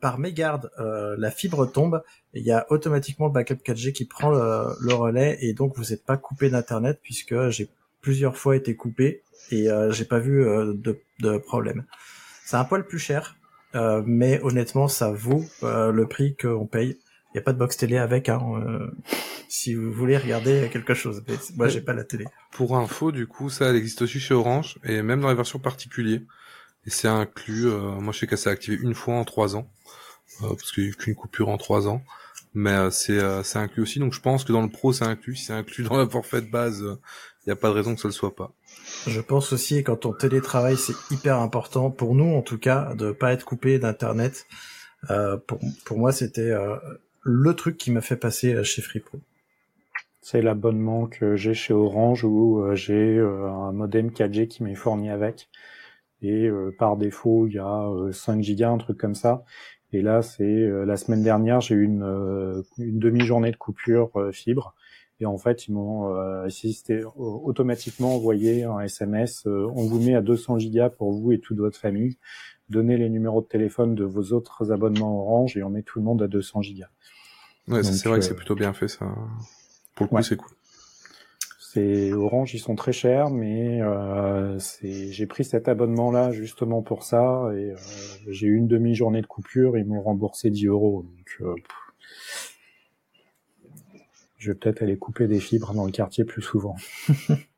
par mégarde la fibre tombe, il y a automatiquement le backup 4G qui prend le, relais et donc vous n'êtes pas coupé d'internet puisque j'ai plusieurs fois été coupé et j'ai pas vu de, de, problème. C'est un poil plus cher, mais honnêtement ça vaut le prix qu'on paye. Il n'y a pas de box télé avec, hein, si vous voulez regarder quelque chose. Mais moi, j'ai pas la télé. Pour info, du coup, ça existe aussi chez Orange et même dans les versions particulières. Et c'est inclus, euh, moi je sais qu'elle s'est activée une fois en trois ans, euh, parce qu'il n'y a qu'une coupure en trois ans. Mais euh, c'est c'est inclus aussi, donc je pense que dans le pro c'est inclus. Si c'est inclus dans la forfait de base, il n'y a pas de raison que ça le soit pas. Je pense aussi quand on télétravaille, c'est hyper important pour nous en tout cas de pas être coupé d'internet. Euh, pour, pour moi, c'était euh, le truc qui m'a fait passer chez FreePro. C'est l'abonnement que j'ai chez Orange où j'ai un modem 4G qui m'est fourni avec et euh, par défaut il y a 5 euh, gigas, un truc comme ça. Et là, c'est euh, la semaine dernière, j'ai eu une, une demi-journée de coupure fibre. Et en fait, ils m'ont assisté automatiquement envoyé un SMS. on vous met à 200 gigas pour vous et toute votre famille. Donnez les numéros de téléphone de vos autres abonnements Orange et on met tout le monde à 200 gigas. Ouais, c'est vrai que c'est plutôt bien fait ça. Pour le coup, c'est cool. C'est Orange, ils sont très chers, mais euh, j'ai pris cet abonnement-là justement pour ça et euh, j'ai eu une demi-journée de coupure, ils m'ont remboursé 10 euros. Donc, euh, je vais peut-être aller couper des fibres dans le quartier plus souvent.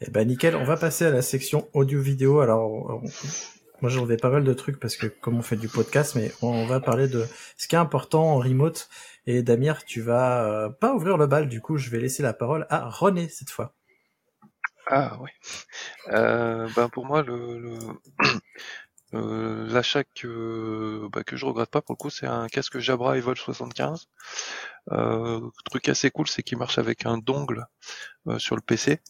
Eh ben nickel, on va passer à la section audio-vidéo. Alors moi j'en ai pas mal de trucs parce que comme on fait du podcast, mais on va parler de ce qui est important en remote. Et Damir, tu vas euh, pas ouvrir le bal, du coup je vais laisser la parole à René cette fois. Ah oui. Euh, ben pour moi, le, euh, l'achat que, bah, que je regrette pas pour le coup, c'est un casque Jabra Evolve 75. Euh, truc assez cool, c'est qu'il marche avec un dongle euh, sur le PC.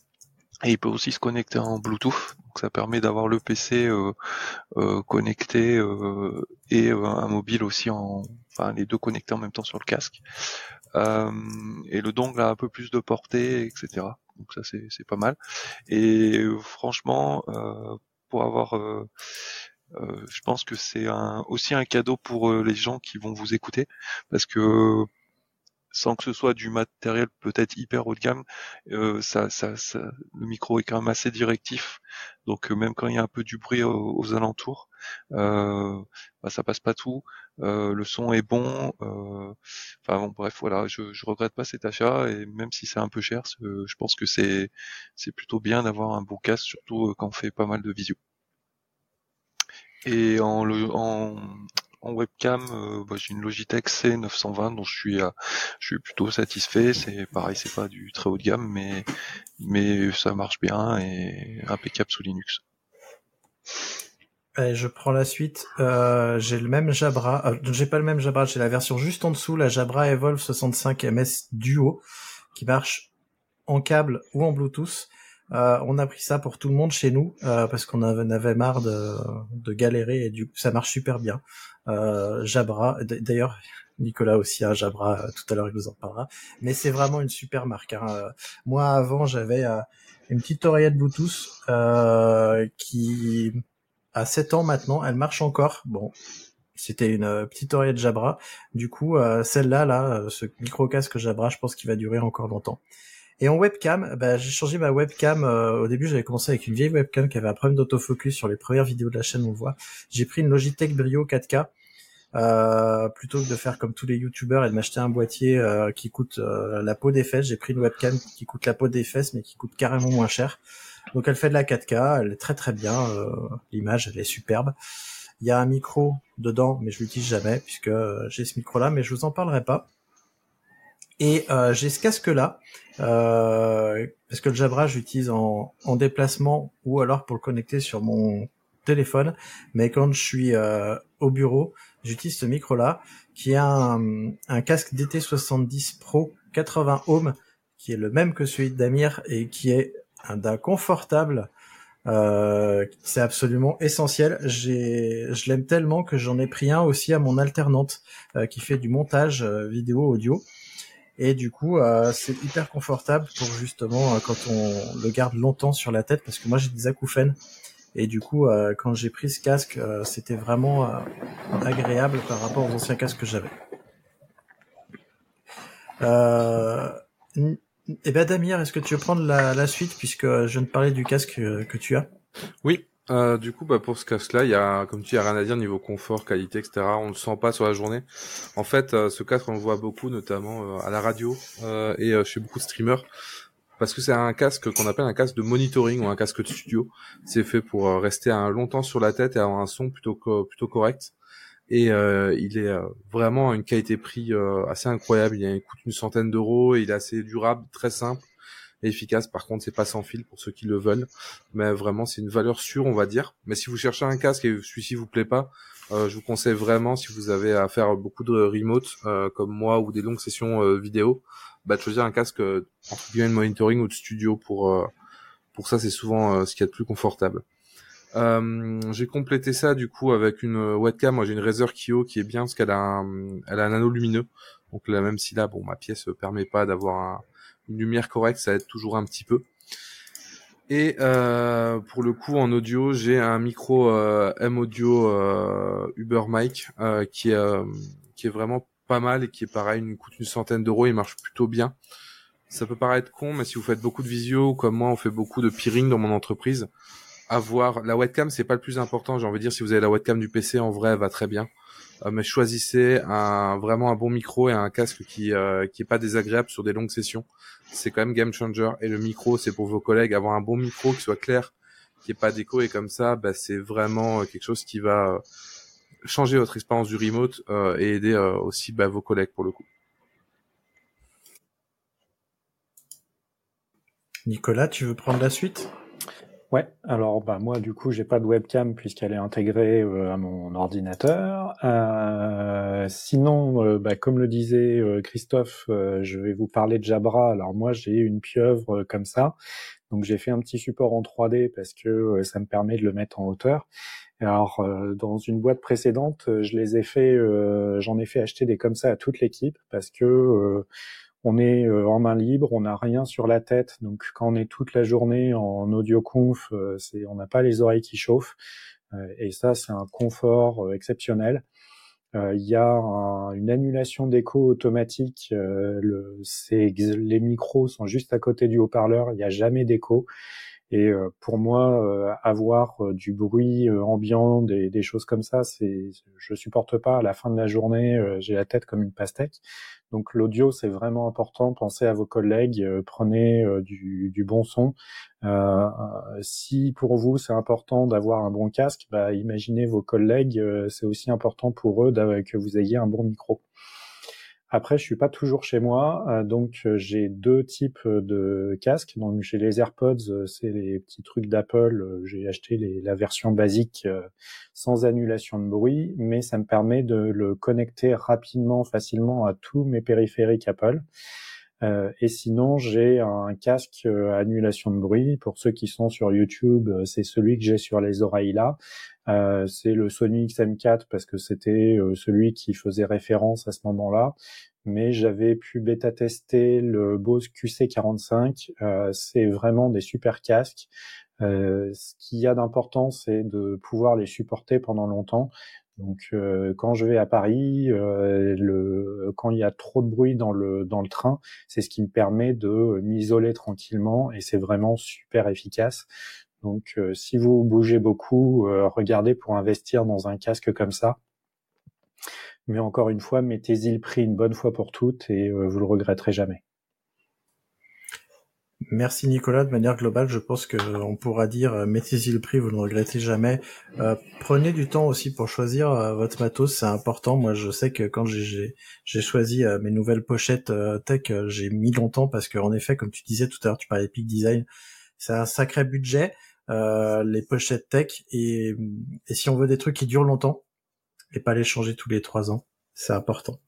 Et il peut aussi se connecter en Bluetooth, donc ça permet d'avoir le PC euh, euh, connecté euh, et un mobile aussi en, enfin les deux connectés en même temps sur le casque. et le dongle a un peu plus de portée, etc. Donc ça c'est pas mal. Et franchement, pour avoir je pense que c'est un, aussi un cadeau pour les gens qui vont vous écouter, parce que sans que ce soit du matériel peut-être hyper haut de gamme, euh, ça, ça, ça, le micro est quand même assez directif. Donc euh, même quand il y a un peu du bruit aux, alentours, euh, bah, ça passe pas tout. Euh, le son est bon. Euh, enfin bon, bref, voilà, je, je regrette pas cet achat et même si c'est un peu cher, je pense que c'est plutôt bien d'avoir un beau casque, surtout quand on fait pas mal de visio. Et en, en, en webcam, euh, bah, j'ai une Logitech C920 dont je suis, euh, je suis plutôt satisfait. C'est pareil, c'est pas du très haut de gamme, mais mais ça marche bien et impeccable sous Linux. je prends la suite. Euh, j'ai le même Jabra. j'ai pas le même Jabra. J'ai la version juste en dessous, la Jabra Evolve 65 MS Duo, qui marche en câble ou en Bluetooth. On a pris ça pour tout le monde chez nous parce qu'on avait, avait, marre de, de galérer et du ça marche super bien. Euh, Jabra. D'ailleurs, Nicolas aussi a Jabra. Euh, tout à l'heure, il vous en parlera. Mais c'est vraiment une super marque. Hein. Euh, moi, avant, j'avais une petite oreillette Bluetooth qui a 7 ans maintenant. Elle marche encore. Bon, c'était une petite oreillette Jabra. Du coup, celle-là, là, ce micro casque Jabra, je pense qu'il va durer encore longtemps. Et en webcam, bah, j'ai changé ma webcam. au début, j'avais commencé avec une vieille webcam qui avait un problème d'autofocus sur les premières vidéos de la chaîne, on le voit. J'ai pris une Logitech Brio 4K euh, plutôt que de faire comme tous les youtubeurs et de m'acheter un boîtier euh, qui coûte euh, la peau des fesses, j'ai pris une webcam qui coûte la peau des fesses mais qui coûte carrément moins cher. Donc elle fait de la 4K, elle est très très bien, l'image elle est superbe. Il y a un micro dedans mais je l'utilise jamais puisque j'ai ce micro là mais je vous en parlerai pas. Et j'ai ce casque là parce que le Jabra j'utilise en, en déplacement ou alors pour le connecter sur mon téléphone, mais quand je suis au bureau, j'utilise ce micro-là, qui est un, un casque DT70 Pro 80 ohms, qui est le même que celui Damir et qui est d'un confortable. Euh, c'est absolument essentiel. Je l'aime tellement que j'en ai pris un aussi à mon alternante euh, qui fait du montage euh, vidéo audio. Et du coup, euh, c'est hyper confortable pour justement quand on le garde longtemps sur la tête, parce que moi j'ai des acouphènes et du coup, euh, quand j'ai pris ce casque, euh, c'était vraiment euh, agréable par rapport aux anciens casques que j'avais. Eh ben Damir, est-ce que tu veux prendre la, suite puisque je viens de parler du casque que tu as? Oui. Du coup, bah, pour ce casque-là, il y a, comme tu dis, rien à dire niveau confort, qualité, etc. On ne le sent pas sur la journée. En fait, ce casque, on le voit beaucoup, notamment à la radio et chez beaucoup de streamers parce que c'est un casque qu'on appelle un casque de monitoring ou un casque de studio. C'est fait pour euh, rester un longtemps sur la tête et avoir un son plutôt plutôt correct. Et euh, il est euh, vraiment une qualité-prix assez incroyable. Il coûte une centaine d'euros. Il est assez durable, très simple efficace. Par contre, c'est pas sans fil pour ceux qui le veulent, mais vraiment c'est une valeur sûre, on va dire. Mais si vous cherchez un casque et celui-ci vous plaît pas, je vous conseille vraiment si vous avez à faire beaucoup de remote comme moi ou des longues sessions vidéo, bah, de choisir un casque euh, entre guillemets de monitoring ou de studio pour euh, pour ça c'est souvent euh, ce qui est le plus confortable. Euh, j'ai complété ça du coup avec une webcam. Moi j'ai une Razer Kio qui est bien parce qu'elle a un, elle a un anneau lumineux. Donc là même si là bon ma pièce permet pas d'avoir une lumière correcte, ça aide toujours un petit peu. Et euh, pour le coup en audio j'ai un micro euh, M Audio Uber Mic qui est qui est vraiment pas mal et qui est pareil, il coûte une centaine d'euros, il marche plutôt bien. Ça peut paraître con, mais si vous faites beaucoup de visio, comme moi, on fait beaucoup de peering dans mon entreprise, avoir la webcam, c'est pas le plus important. J'ai envie de dire, si vous avez la webcam du PC, en vrai, elle va très bien. Euh, mais choisissez vraiment un bon micro et un casque qui euh, qui est pas désagréable sur des longues sessions. C'est quand même game changer. Et le micro, c'est pour vos collègues. Avoir un bon micro qui soit clair, qui est pas d'écho et comme ça, bah, c'est vraiment quelque chose qui va changer votre expérience du remote euh, et aider euh, aussi bah, vos collègues pour le coup. Nicolas, tu veux prendre la suite? Ouais, alors bah moi du coup j'ai pas de webcam puisqu'elle est intégrée euh, à mon ordinateur. Euh, sinon, bah, comme le disait Christophe, je vais vous parler de Jabra. Alors moi j'ai une pieuvre comme ça, donc j'ai fait un petit support en 3D parce que ça me permet de le mettre en hauteur. Alors, euh, dans une boîte précédente, euh, je les ai fait, euh, j'en ai fait acheter des comme ça à toute l'équipe parce que on est en main libre, on n'a rien sur la tête, donc quand on est toute la journée en audio conf, c'est, on n'a pas les oreilles qui chauffent. et ça, c'est un confort exceptionnel. Il y a une annulation d'écho automatique. Le, les micros sont juste à côté du haut-parleur. Il n'y a jamais d'écho. Et euh, pour moi, euh, avoir euh, du bruit ambiant, des, des, choses comme ça, c'est, je supporte pas. À la fin de la journée, j'ai la tête comme une pastèque. Donc l'audio, c'est vraiment important. Pensez à vos collègues, prenez du, du, bon son. Euh, si pour vous c'est important d'avoir un bon casque, bah, imaginez vos collègues, c'est aussi important pour eux que vous ayez un bon micro. Après, je suis pas toujours chez moi, euh, donc euh, j'ai deux types euh, de casques. Donc j'ai les AirPods, c'est les petits trucs d'Apple. J'ai acheté la version basique sans annulation de bruit, mais ça me permet de le connecter rapidement, facilement à tous mes périphériques Apple. Euh, et sinon, j'ai un casque à annulation de bruit. Pour ceux qui sont sur YouTube, c'est celui que j'ai sur les oreilles là. Euh, c'est le Sony XM4 parce que c'était euh, celui qui faisait référence à ce moment-là. Mais j'avais pu bêta tester le Bose QC45. Euh, c'est vraiment des super casques. ce qu'il y a d'important, c'est de pouvoir les supporter pendant longtemps. Donc quand je vais à Paris, le, quand il y a trop de bruit dans le train, c'est ce qui me permet de m'isoler tranquillement et c'est vraiment super efficace. Donc, euh, si vous bougez beaucoup, euh, regardez pour investir dans un casque comme ça. Mais encore une fois, mettez-y le prix une bonne fois pour toutes et euh, vous le regretterez jamais. Merci Nicolas. De manière globale, je pense qu'on pourra dire mettez-y le prix, vous ne regrettez jamais. prenez du temps aussi pour choisir votre matos, c'est important. Moi, je sais que quand j'ai choisi mes nouvelles pochettes tech, j'ai mis longtemps parce qu'en effet, comme tu disais tout à l'heure, tu parlais Peak Design, c'est un sacré budget. Euh, les pochettes tech et si on veut des trucs qui durent longtemps et pas les changer tous les trois ans, c'est important.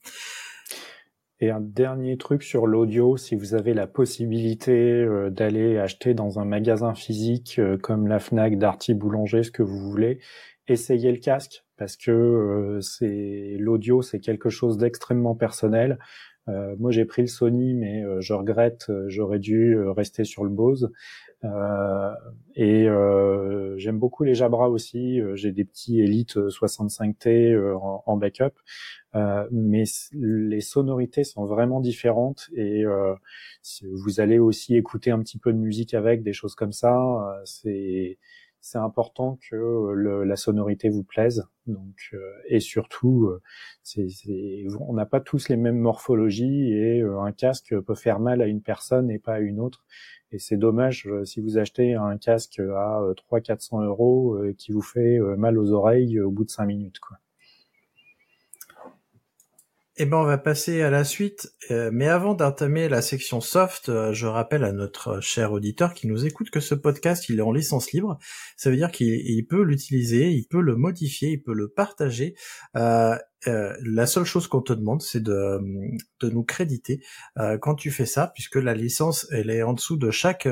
Et un dernier truc sur l'audio, si vous avez la possibilité euh, d'aller acheter dans un magasin physique euh, comme la Fnac, Darty, Boulanger, ce que vous voulez, essayez le casque parce que c'est l'audio, c'est quelque chose d'extrêmement personnel. Euh, moi, j'ai pris le Sony, mais euh, je regrette, euh, j'aurais dû rester sur le Bose. Et j'aime beaucoup les Jabra aussi. j'ai des petits Elite 65T en, en, backup, mais les sonorités sont vraiment différentes et vous allez aussi écouter un petit peu de musique avec, des choses comme ça. c'est c'est important que le, la sonorité vous plaise. Donc, euh, et surtout, euh, on n'a pas tous les mêmes morphologies et euh, un casque peut faire mal à une personne et pas à une autre. Et c'est dommage si vous achetez un casque à 300-400 euros qui vous fait mal aux oreilles au bout de 5 minutes. Quoi. Eh ben, on va passer à la suite. Euh, mais avant d'entamer la section soft, euh, je rappelle à notre cher auditeur qui nous écoute que ce podcast, il est en licence libre. Ça veut dire qu'il peut l'utiliser, il peut le modifier, il peut le partager. Euh, la seule chose qu'on te demande, c'est de, de nous créditer quand tu fais ça, puisque la licence, elle est en dessous de chaque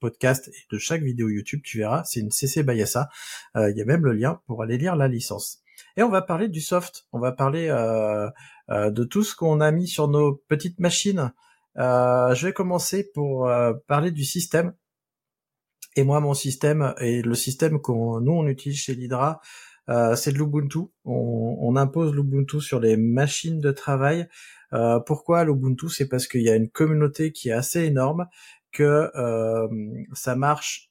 podcast et de chaque vidéo YouTube. Tu verras, c'est une CC Bayassa. Il y a même le lien pour aller lire la licence. Et on va parler du soft. On va parler euh, euh, de tout ce qu'on a mis sur nos petites machines. Euh, je vais commencer pour parler du système. Et moi, mon système et le système qu'on nous on utilise chez l'Hydra, c'est de l'Ubuntu. On, on, impose l'Ubuntu sur les machines de travail. Euh, pourquoi l'Ubuntu? C'est parce qu'il y a une communauté qui est assez énorme, que euh, ça marche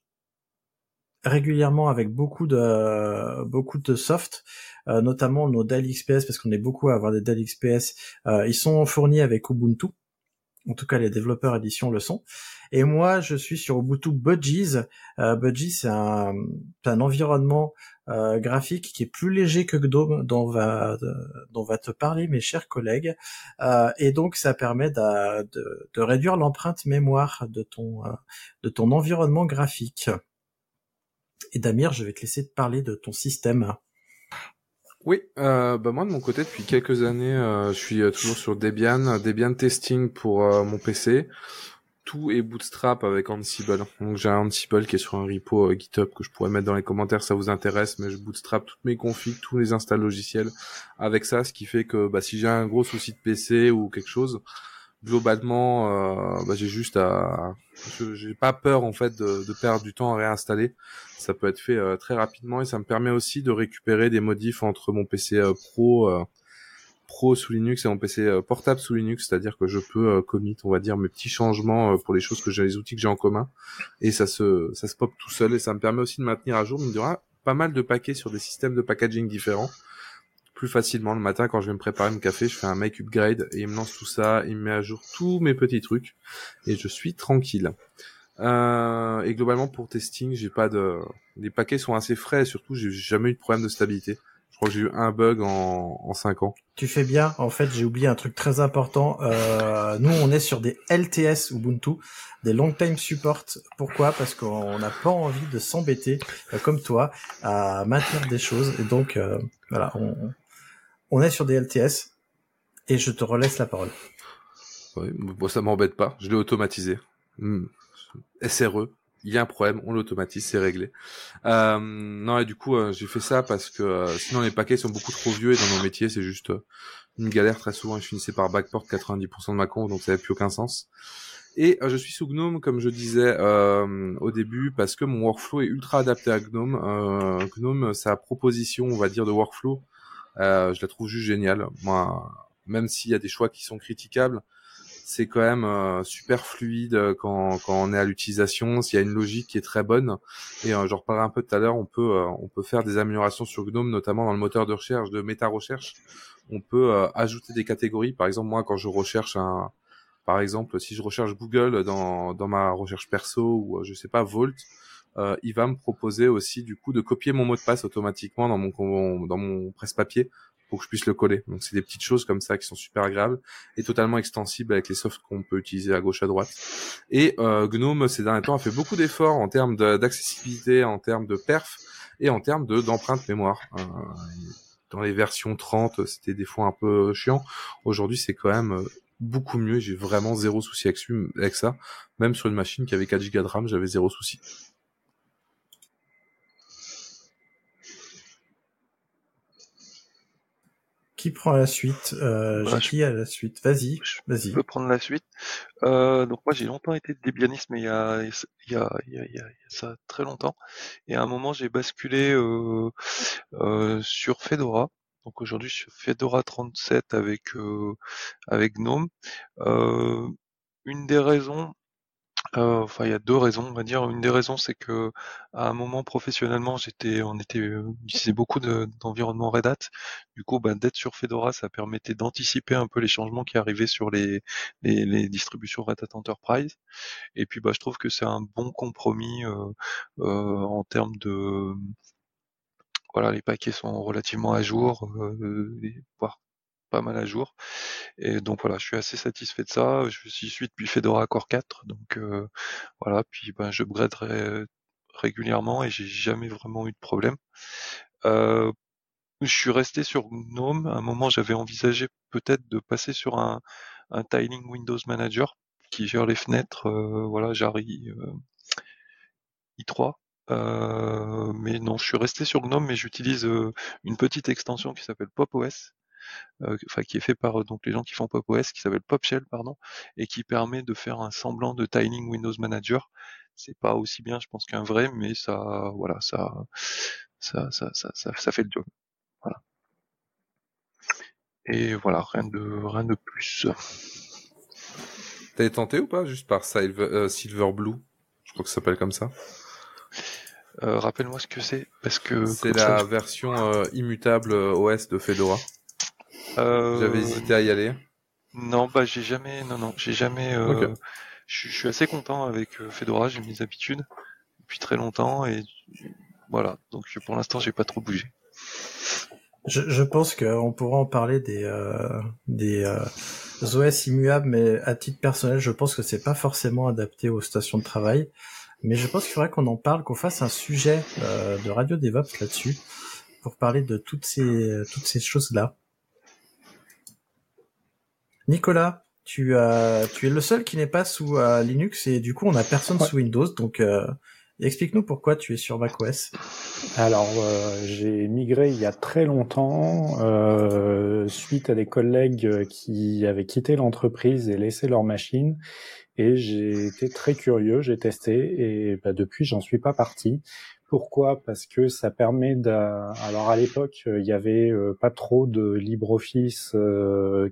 régulièrement avec beaucoup de beaucoup de soft, euh, notamment nos Dell XPS parce qu'on est beaucoup à avoir des Dell XPS. Euh, ils sont fournis avec Ubuntu. En tout cas, les développeurs édition le sont. Et moi, je suis sur Ubuntu Budgies. Euh, Budgies, c'est un, un environnement euh, graphique qui est plus léger que GNOME, dont va, dont va te parler mes chers collègues. Euh, et donc, ça permet de, de, de réduire l'empreinte mémoire de ton, euh, de ton environnement graphique. Et Damir, je vais te laisser te parler de ton système. Oui, euh, bah moi de mon côté depuis quelques années, euh, je suis euh, toujours sur Debian, Debian testing pour euh, mon PC. Tout est Bootstrap avec Ansible. Donc j'ai un Ansible qui est sur un repo GitHub que je pourrais mettre dans les commentaires si ça vous intéresse, mais je bootstrap toutes mes configs, tous les installs logiciels avec ça, ce qui fait que bah, si j'ai un gros souci de PC ou quelque chose, globalement, bah, j'ai juste à, j'ai pas peur en fait de, perdre du temps à réinstaller. Ça peut être fait très rapidement et ça me permet aussi de récupérer des modifs entre mon PC Pro pro sous Linux et mon PC euh, portable sous Linux, c'est-à-dire que je peux euh, commit, on va dire, mes petits changements euh, pour les choses que j'ai, les outils que j'ai en commun, et ça se, ça se pop tout seul, et ça me permet aussi de maintenir à jour, il y aura pas mal de paquets sur des systèmes de packaging différents, plus facilement le matin quand je vais me préparer mon café, je fais un make upgrade et il me lance tout ça, il me met à jour tous mes petits trucs et je suis tranquille. Euh, et globalement pour testing, j'ai pas de, les paquets sont assez frais et surtout j'ai jamais eu de problème de stabilité. Je crois que j'ai eu un bug en, en 5 ans. Tu fais bien. En fait, j'ai oublié un truc très important. Euh, nous, on est sur des LTS Ubuntu, des long time support. Pourquoi? Parce qu'on n'a pas envie de s'embêter, euh, comme toi, à maintenir des choses. Et donc, euh, voilà, on est sur des LTS. Et je te relaisse la parole. Oui, bon, ça m'embête pas. Je l'ai automatisé. Hmm. SRE, il y a un problème, on l'automatise, c'est réglé. Euh, non, et du coup, euh, j'ai fait ça parce que euh, sinon les paquets sont beaucoup trop vieux et dans nos métiers, c'est juste une galère très souvent. Je finissais par backport 90% de ma conf, donc ça n'avait plus aucun sens. Et je suis sous Gnome, comme je disais au début, parce que mon workflow est ultra adapté à Gnome. Gnome, sa proposition, on va dire, de workflow, je la trouve juste géniale. Moi, même s'il y a des choix qui sont critiquables, c'est quand même euh, super fluide euh, quand, quand on est à l'utilisation. S'il y a une logique qui est très bonne, et euh, j'en reparlerai un peu tout à l'heure, on peut euh, on peut faire des améliorations sur GNOME, notamment dans le moteur de recherche de méta recherche. On peut ajouter des catégories. Par exemple, moi, quand je recherche un, par exemple, si je recherche Google dans dans ma recherche perso ou je sais pas Volt, euh, il va me proposer aussi du coup de copier mon mot de passe automatiquement dans mon dans mon presse-papier pour que je puisse le coller. Donc c'est des petites choses comme ça qui sont super agréables et totalement extensibles avec les softs qu'on peut utiliser à gauche à droite. Et euh, Gnome ces derniers temps a fait beaucoup d'efforts en termes d'accessibilité, en termes de perf et en termes de d'empreinte mémoire. Euh, dans les versions 30, c'était des fois un peu chiant. Aujourd'hui, c'est quand même euh, beaucoup mieux. J'ai vraiment zéro souci avec, ça. Même sur une machine qui avait 4 Go de RAM, j'avais zéro souci. Qui prend la suite euh, bah, Qui a la suite Vas-y, vas-y. Je peux prendre la suite. Euh, donc moi j'ai longtemps été Debianisme, mais il y a, il y a, il y a, il y a ça très longtemps. Et à un moment j'ai basculé euh, euh, sur Fedora. Donc aujourd'hui je suis Fedora 37 avec euh, avec GNOME. Euh, une des raisons euh, enfin, il y a deux raisons, on va dire. Une des raisons, c'est que à un moment professionnellement, j'étais, on était, euh, utilisait beaucoup d'environnement Red Hat. Du coup, ben, d'être sur Fedora, ça permettait d'anticiper un peu les changements qui arrivaient sur les, les, distributions Red Hat Enterprise. Et puis, bah, je trouve que c'est un bon compromis euh, en termes de voilà, les paquets sont relativement à jour, voire pas mal à jour. Et donc voilà, je suis assez satisfait de ça. Je suis depuis Fedora Core 4, donc euh, voilà. Puis ben je upgraderai régulièrement et j'ai jamais vraiment eu de problème. Euh, je suis resté sur GNOME. À un moment, j'avais envisagé peut-être de passer sur un, un Tiling Windows Manager qui gère les fenêtres. Euh, voilà, Jari i3. Euh, mais non, je suis resté sur GNOME, mais j'utilise une petite extension qui s'appelle PopOS, enfin qui est fait par donc les gens qui font PopOS, qui s'appelle PopShell, pardon, et qui permet de faire un semblant de tiling Windows Manager. C'est pas aussi bien, je pense, qu'un vrai, mais ça, voilà, ça, ça, ça, ça, ça, fait le job. Voilà. Et voilà, rien de, rien de plus. T'as tenté ou pas juste par Silver, euh, Silver Blue? Je crois que ça s'appelle comme ça. Euh, Rappelle-moi ce que c'est, parce que c'est la version euh, immutable OS de Fedora. Euh... J'avais hésité à y aller. Non, bah j'ai jamais, non non, j'ai jamais. Euh... Je, suis assez content avec euh, Fedora, j'ai mes habitudes depuis très longtemps et voilà. Donc pour l'instant, j'ai pas trop bougé. Je, je pense qu'on pourra en parler des euh, des euh, OS immuables, mais à titre personnel, je pense que c'est pas forcément adapté aux stations de travail. Mais je pense qu'il faudrait qu'on en parle, qu'on fasse un sujet euh, de Radio DevOps là-dessus pour parler de toutes ces toutes ces choses là. Nicolas, tu, as, tu es le seul qui n'est pas sous euh, Linux et du coup on a personne sous Windows. Donc euh, explique-nous pourquoi tu es sur macOS. Alors euh, j'ai migré il y a très longtemps suite à des collègues qui avaient quitté l'entreprise et laissé leur machine et j'ai été très curieux, j'ai testé et bah, depuis j'en suis pas parti. Pourquoi? Parce que ça permet de. Alors à l'époque, il y avait pas trop de LibreOffice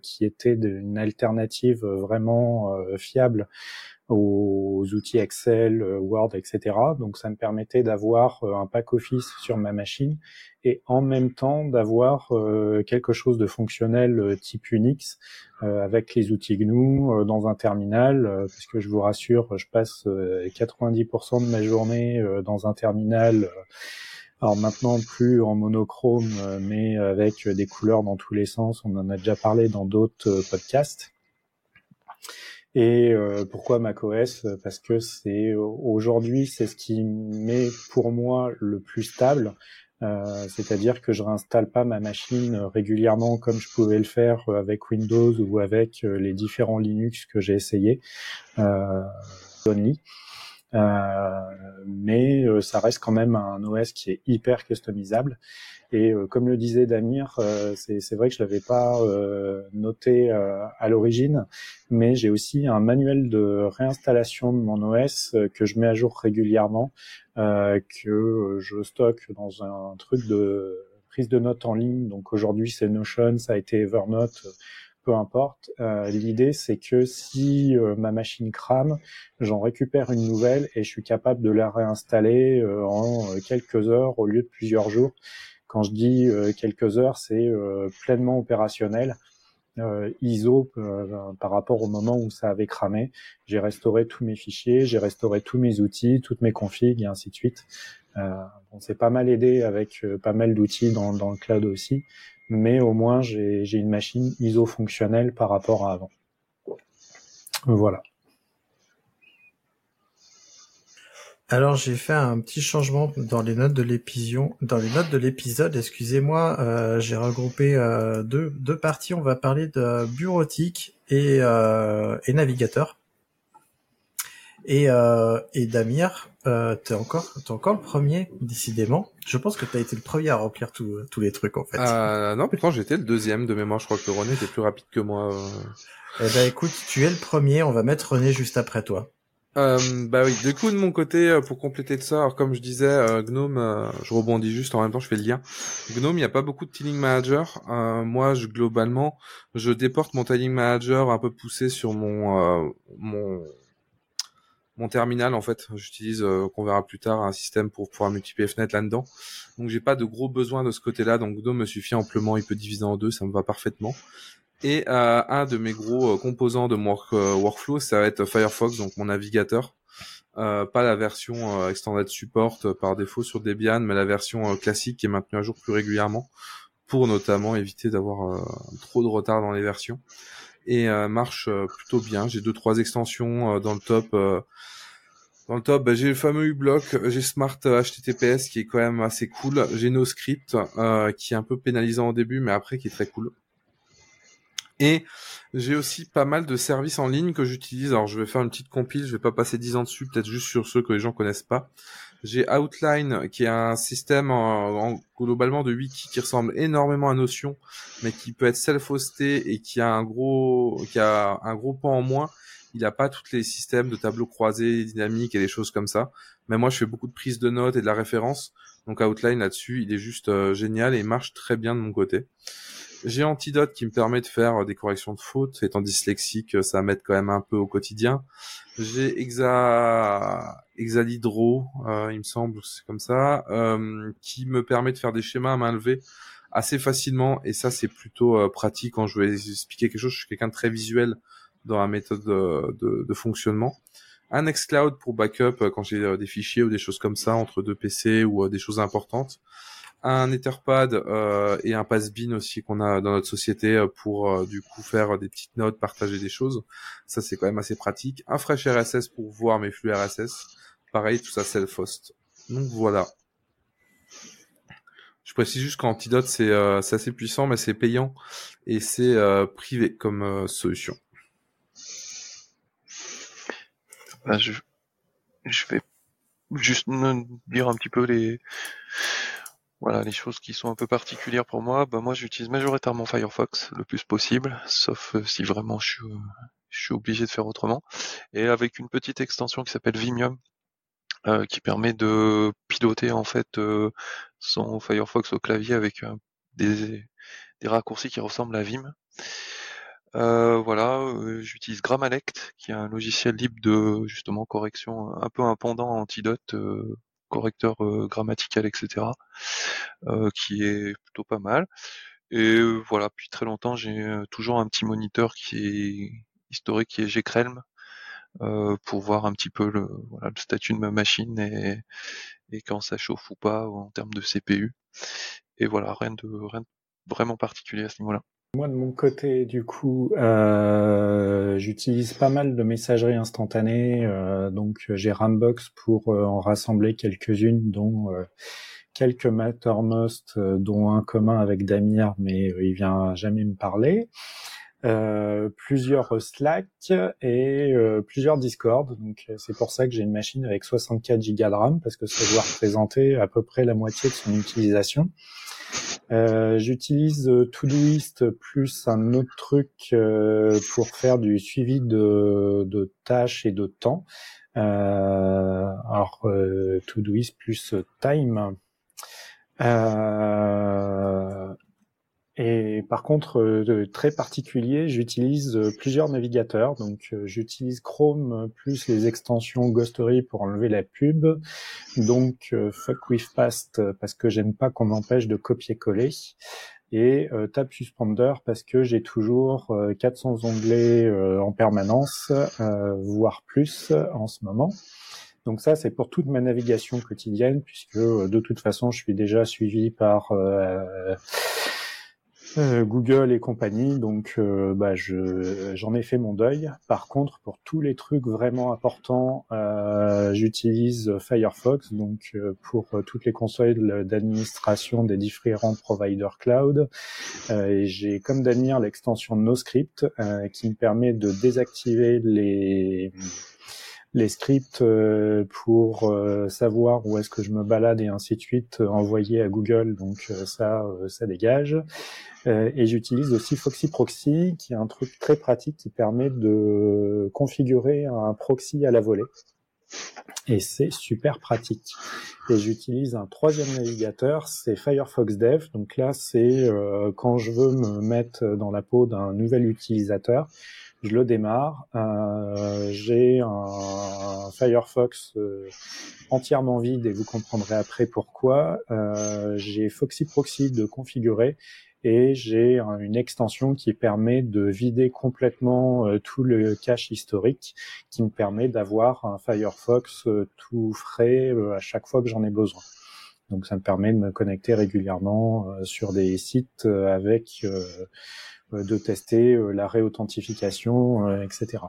qui était une alternative vraiment fiable aux outils Excel, euh, Word, etc. Donc ça me permettait d'avoir euh, un pack Office sur ma machine et en même temps d'avoir euh, quelque chose de fonctionnel type Unix avec les outils GNU dans un terminal, puisque je vous rassure, je passe 90% de ma journée dans un terminal. Alors maintenant plus en monochrome, mais avec des couleurs dans tous les sens. On en a déjà parlé dans d'autres podcasts. Et euh, pourquoi macOS Parce que c'est aujourd'hui c'est ce qui met pour moi le plus stable. Euh, c'est-à-dire que je réinstalle pas ma machine régulièrement comme je pouvais le faire avec Windows ou avec euh, les différents Linux que j'ai essayé. Euh, only. Euh, mais euh, ça reste quand même un OS qui est hyper customisable. Et euh, comme le disait Damir, c'est vrai que je l'avais pas noté à l'origine, mais j'ai aussi un manuel de réinstallation de mon OS que je mets à jour régulièrement, que je stocke dans un truc de prise de notes en ligne. Donc aujourd'hui c'est Notion, ça a été Evernote peu importe. Euh, L'idée, c'est que si euh, ma machine crame, j'en récupère une nouvelle et je suis capable de la réinstaller euh, en euh, quelques heures au lieu de plusieurs jours. Quand je dis quelques heures, c'est pleinement opérationnel. ISO par rapport au moment où ça avait cramé. J'ai restauré tous mes fichiers, j'ai restauré tous mes outils, toutes mes configs et ainsi de suite. Euh, on s'est pas mal aidé avec pas mal d'outils dans, dans, le cloud aussi mais au moins j'ai une machine ISO fonctionnelle par rapport à avant. Voilà. Alors j'ai fait un petit changement dans les notes de l'épisode. Excusez-moi, euh, j'ai regroupé euh, deux, deux parties. On va parler de bureautique et, euh, et navigateur. Et, euh, et Damir, euh, t'es encore, t'es encore le premier, décidément. Je pense que t'as été le premier à remplir tous les trucs, en fait. Euh, non, pourtant j'étais le deuxième de mémoire. Je crois que René était plus rapide que moi. Euh. Eh ben, écoute, tu es le premier. On va mettre René juste après toi. Euh, bah oui, du coup de mon côté, euh, pour compléter de ça, alors comme je disais, euh, Gnome, euh, je rebondis juste en même temps, je fais le lien. Gnome, il n'y a pas beaucoup de tiling manager. moi, je, globalement, je déporte mon tiling manager un peu poussé sur mon mon mon terminal en fait. J'utilise, euh, qu'on verra plus tard, un système pour pouvoir multiplier les fenêtres là-dedans. Donc j'ai pas de gros besoins de ce côté-là. Donc GNOME me suffit amplement. Il peut diviser en deux, ça me va parfaitement. Et euh, un de mes gros euh, composants de mon workflow, ça va être Firefox, donc mon navigateur. pas la version Extended Support par défaut sur Debian, mais la version classique qui est maintenue à jour plus régulièrement pour notamment éviter d'avoir trop de retard dans les versions et euh, marche euh, plutôt bien. J'ai deux trois extensions euh, dans le top. dans le top, bah, j'ai le fameux uBlock, j'ai Smart HTTPS qui est quand même assez cool. J'ai NoScript qui est un peu pénalisant au début, mais après qui est très cool. Et j'ai aussi pas mal de services en ligne que j'utilise. Alors je vais faire une petite compile, je vais pas passer 10 ans dessus, peut-être juste sur ceux que les gens connaissent pas. J'ai Outline qui est un système en, globalement de wiki qui ressemble énormément à Notion, mais qui peut être self-hosté et qui a un gros qui a un gros pan en moins. Il n'a pas tous les systèmes de tableaux croisés, dynamiques et des choses comme ça. Mais moi, je fais beaucoup de prises de notes et de la référence. Donc Outline là-dessus, il est juste euh, génial et marche très bien de mon côté. J'ai Antidote qui me permet de faire euh, des corrections de fautes. Étant dyslexique, euh, ça m'aide quand même un peu au quotidien. J'ai Exa Exalidro, euh, il me semble, c'est comme ça, euh, qui me permet de faire des schémas à main levée assez facilement. Et ça, c'est plutôt pratique quand je vais expliquer quelque chose. Je suis quelqu'un de très visuel dans la méthode de, de, de fonctionnement un Nextcloud pour backup quand j'ai des fichiers ou des choses comme ça entre deux PC ou des choses importantes un Etherpad euh, et un Passbin aussi qu'on a dans notre société euh, pour euh, du coup faire des petites notes, partager des choses. Ça c'est quand même assez pratique. Un Fresh RSS pour voir mes flux RSS. Pareil, tout ça self-host. Donc voilà. Je précise juste qu'Antidote c'est euh, assez puissant mais c'est payant et c'est privé comme solution. Bah, je, je vais juste dire un petit peu les voilà, les choses qui sont un peu particulières pour moi, bah moi j'utilise majoritairement Firefox le plus possible, sauf euh, si vraiment je suis, euh, je suis obligé de faire autrement. Et avec une petite extension qui s'appelle Vimium, euh, qui permet de piloter en fait son Firefox au clavier avec des, raccourcis qui ressemblent à Vim. voilà, j'utilise Grammalect, qui est un logiciel libre de justement correction, un peu un pendant Antidote, correcteur grammatical, etc., qui est plutôt pas mal. Et voilà, depuis très longtemps, j'ai toujours un petit moniteur qui est historique, qui est Gcrelm, euh, pour voir un petit peu le, voilà, le statut de ma machine et, et quand ça chauffe ou pas en termes de CPU. Et voilà, rien de, rien de vraiment particulier à ce niveau-là. Moi de mon côté, du coup, euh, j'utilise pas mal de messagerie instantanée, euh, donc j'ai Rambox pour euh, en rassembler quelques-unes, dont euh, quelques Mattermost, euh, dont un commun avec Damir, mais il vient jamais me parler. Euh, plusieurs Slack et euh, plusieurs Discord. Donc euh, c'est pour ça que j'ai une machine avec 64 Go de RAM parce que ça doit représenter à peu près la moitié de son utilisation. Euh, J'utilise Todoist plus un autre truc pour faire du suivi de, de tâches et de temps. alors Todoist plus Time. Euh, et par contre, euh, très particulier, j'utilise euh, plusieurs navigateurs. Donc, euh, j'utilise Chrome plus les extensions Ghostery pour enlever la pub. Donc, Fuck with Past parce que j'aime pas qu'on m'empêche de copier-coller. Et Tab Suspender parce que j'ai toujours 400 onglets en permanence, voire plus en ce moment. Donc ça, c'est pour toute ma navigation quotidienne, puisque de toute façon, je suis déjà suivi par euh, Google et compagnie, donc euh, bah, je, j'en ai fait mon deuil. Par contre, pour tous les trucs vraiment importants, euh, j'utilise Firefox, donc pour toutes les consoles d'administration des différents providers cloud. j'ai comme Damien l'extension NoScript qui me permet de désactiver les les scripts euh, pour euh, savoir où est-ce que je me balade et ainsi de suite euh, envoyés à Google. Donc ça, ça dégage. et j'utilise aussi Foxy Proxy, qui est un truc très pratique qui permet de configurer un proxy à la volée. Et c'est super pratique. Et j'utilise un troisième navigateur, c'est Firefox Dev. Donc là, c'est quand je veux me mettre dans la peau d'un nouvel utilisateur, je le démarre. Euh, j'ai un, Firefox euh, entièrement vide et vous comprendrez après pourquoi. Euh, j'ai Foxy Proxy de configurer et j'ai une extension qui permet de vider complètement tout le cache historique, qui me permet d'avoir un Firefox tout frais à chaque fois que j'en ai besoin. Donc ça me permet de me connecter régulièrement sur des sites avec euh, de tester euh, la réauthentification, euh, etc.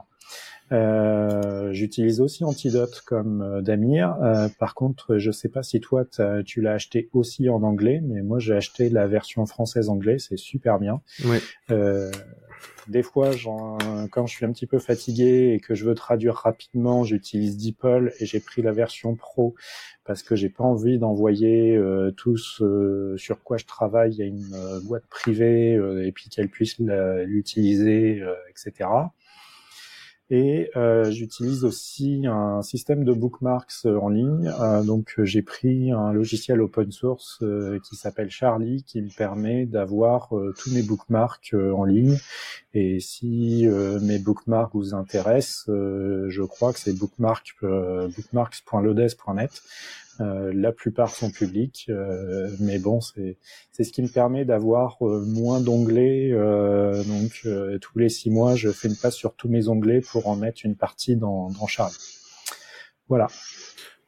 Euh, J'utilise aussi Antidote comme Damir. Euh, par contre, je sais pas si toi tu l'as acheté aussi en anglais, mais moi j'ai acheté la version française anglais, c'est super bien. Oui. Euh, des fois, quand je suis un petit peu fatigué et que je veux traduire rapidement, j'utilise DeepL et j'ai pris la version pro parce que j'ai pas envie d'envoyer euh, tout ce sur quoi je travaille à une euh, boîte privée euh, et puis qu'elle puisse l'utiliser, etc. Et euh, j'utilise aussi un système de bookmarks euh, en ligne. Euh, donc j'ai pris un logiciel open source qui s'appelle Charlie, qui me permet d'avoir tous mes bookmarks en ligne. Et si mes bookmarks vous intéressent, je crois que c'est bookmark, bookmarks.lodes.net. Euh, la plupart sont publics, euh, mais bon, c'est ce qui me permet d'avoir euh, moins d'onglets. donc tous les six mois, je fais une passe sur tous mes onglets pour en mettre une partie dans, dans. Voilà.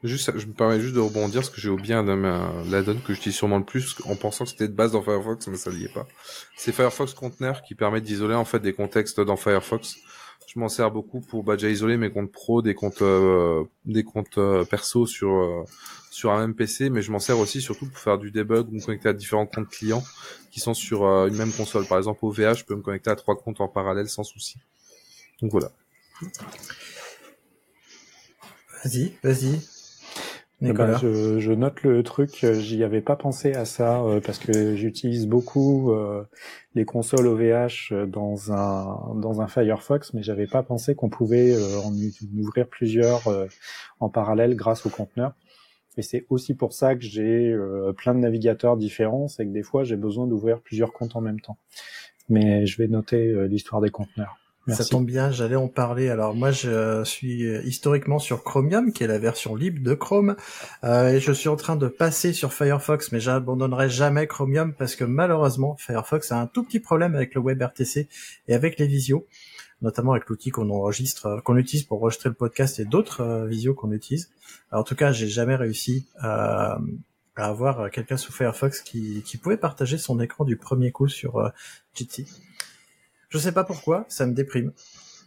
Juste, je me permets juste de rebondir parce que j'ai oublié la donne que j'utilise sûrement le plus en pensant que c'était de base dans Firefox, mais ça n'y est pas. C'est Firefox Container qui permet d'isoler en fait des contextes dans Firefox. Je m'en sers beaucoup pour bah, déjà isoler mes comptes pro, des comptes des comptes perso sur sur un même PC, mais je m'en sers aussi surtout pour faire du debug ou me connecter à différents comptes clients qui sont sur euh, une même console. Par exemple, OVH, je peux me connecter à trois comptes en parallèle sans souci. Donc voilà. Vas-y, vas-y. Nicolas je, je, note le truc, j'y avais pas pensé à ça parce que j'utilise beaucoup les consoles OVH dans un dans un Firefox, mais j'avais pas pensé qu'on pouvait en ouvrir plusieurs en parallèle grâce au conteneur. Et c'est aussi pour ça que j'ai plein de navigateurs différents, c'est que des fois j'ai besoin d'ouvrir plusieurs comptes en même temps. Mais je vais noter l'histoire des conteneurs. Ça tombe bien, j'allais en parler. Alors moi, je suis historiquement sur Chromium, qui est la version libre de Chrome, euh, et je suis en train de passer sur Firefox, mais j'abandonnerai jamais Chromium parce que malheureusement, Firefox a un tout petit problème avec le WebRTC et avec les visios, notamment avec l'outil qu'on enregistre, euh, qu'on utilise pour enregistrer le podcast et d'autres euh, visios qu'on utilise. Alors, en tout cas, j'ai jamais réussi à, euh, à avoir quelqu'un sous Firefox qui, qui pouvait partager son écran du premier coup sur euh, Jitsi. Je sais pas pourquoi, ça me déprime.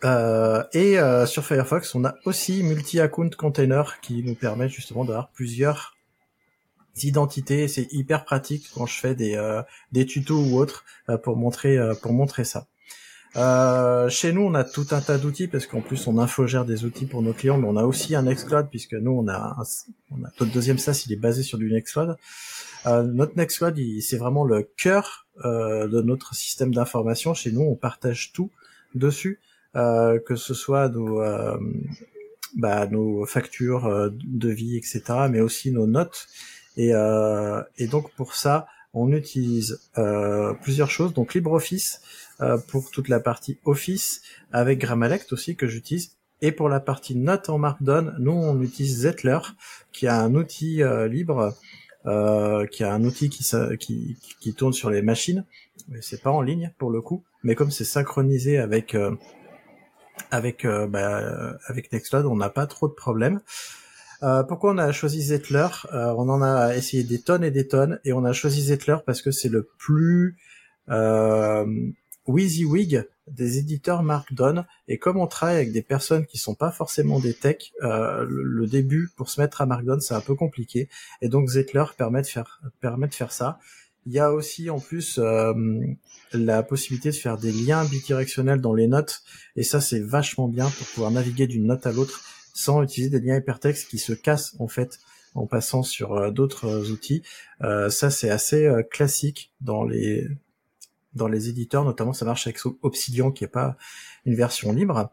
Euh, et euh, sur Firefox, on a aussi multi-account container qui nous permet justement d'avoir plusieurs identités. C'est hyper pratique quand je fais des, euh, des tutos ou autres euh, pour montrer pour montrer ça. Chez nous, on a tout un tas d'outils parce qu'en plus on infogère des outils pour nos clients, mais on a aussi un Nextcloud puisque nous on a on a notre deuxième SaaS, il est basé sur du Nextcloud. Euh, notre Nextcloud, c'est vraiment le cœur euh, de notre système d'information. Chez nous, on partage tout dessus, euh, que ce soit nos, euh, bah, nos factures euh, de vie, etc., mais aussi nos notes. Et, et donc pour ça, on utilise plusieurs choses. Donc LibreOffice pour toute la partie Office, avec Grammalect aussi que j'utilise. Et pour la partie notes en Markdown, nous on utilise Zetler, qui a un outil libre euh, qui a un outil qui, qui, qui tourne sur les machines. C'est pas en ligne pour le coup, mais comme c'est synchronisé avec euh, avec euh, bah, avec Nextcloud, on n'a pas trop de problèmes. Euh, pourquoi on a choisi Zettler? On en a essayé des tonnes et des tonnes, et on a choisi Zettler parce que c'est le plus WYSIWYG des éditeurs Markdown et comme on travaille avec des personnes qui sont pas forcément des techs, euh, le, début pour se mettre à Markdown c'est un peu compliqué et donc Zettler permet de faire permet de faire ça. Il y a aussi en plus euh, la possibilité de faire des liens bidirectionnels dans les notes et ça c'est vachement bien pour pouvoir naviguer d'une note à l'autre sans utiliser des liens hypertextes qui se cassent en fait en passant sur euh, d'autres outils. ça c'est assez classique dans les dans les éditeurs, notamment ça marche avec Obsidian qui est pas une version libre.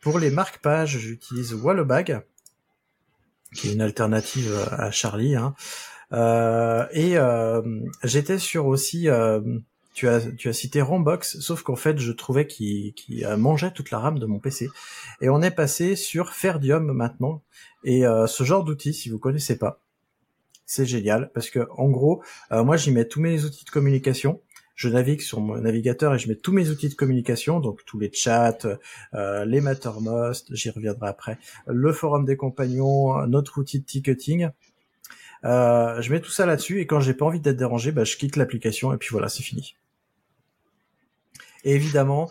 Pour les marque-pages, j'utilise Wallabag, qui est une alternative à Charlie. Hein. Euh, et euh, j'étais sur aussi, euh, tu as cité Rombox, sauf qu'en fait je trouvais qu'il mangeait toute la RAM de mon PC. Et on est passé sur Ferdium maintenant. Et ce genre d'outil, si vous connaissez pas, c'est génial parce que en gros, moi j'y mets tous mes outils de communication je navigue sur mon navigateur et je mets tous mes outils de communication, donc tous les chats, euh, les Mattermost, j'y reviendrai après, le forum des compagnons, notre outil de ticketing. Euh, je mets tout ça là-dessus et quand j'ai pas envie d'être dérangé, bah, je quitte l'application et puis voilà, c'est fini. Évidemment,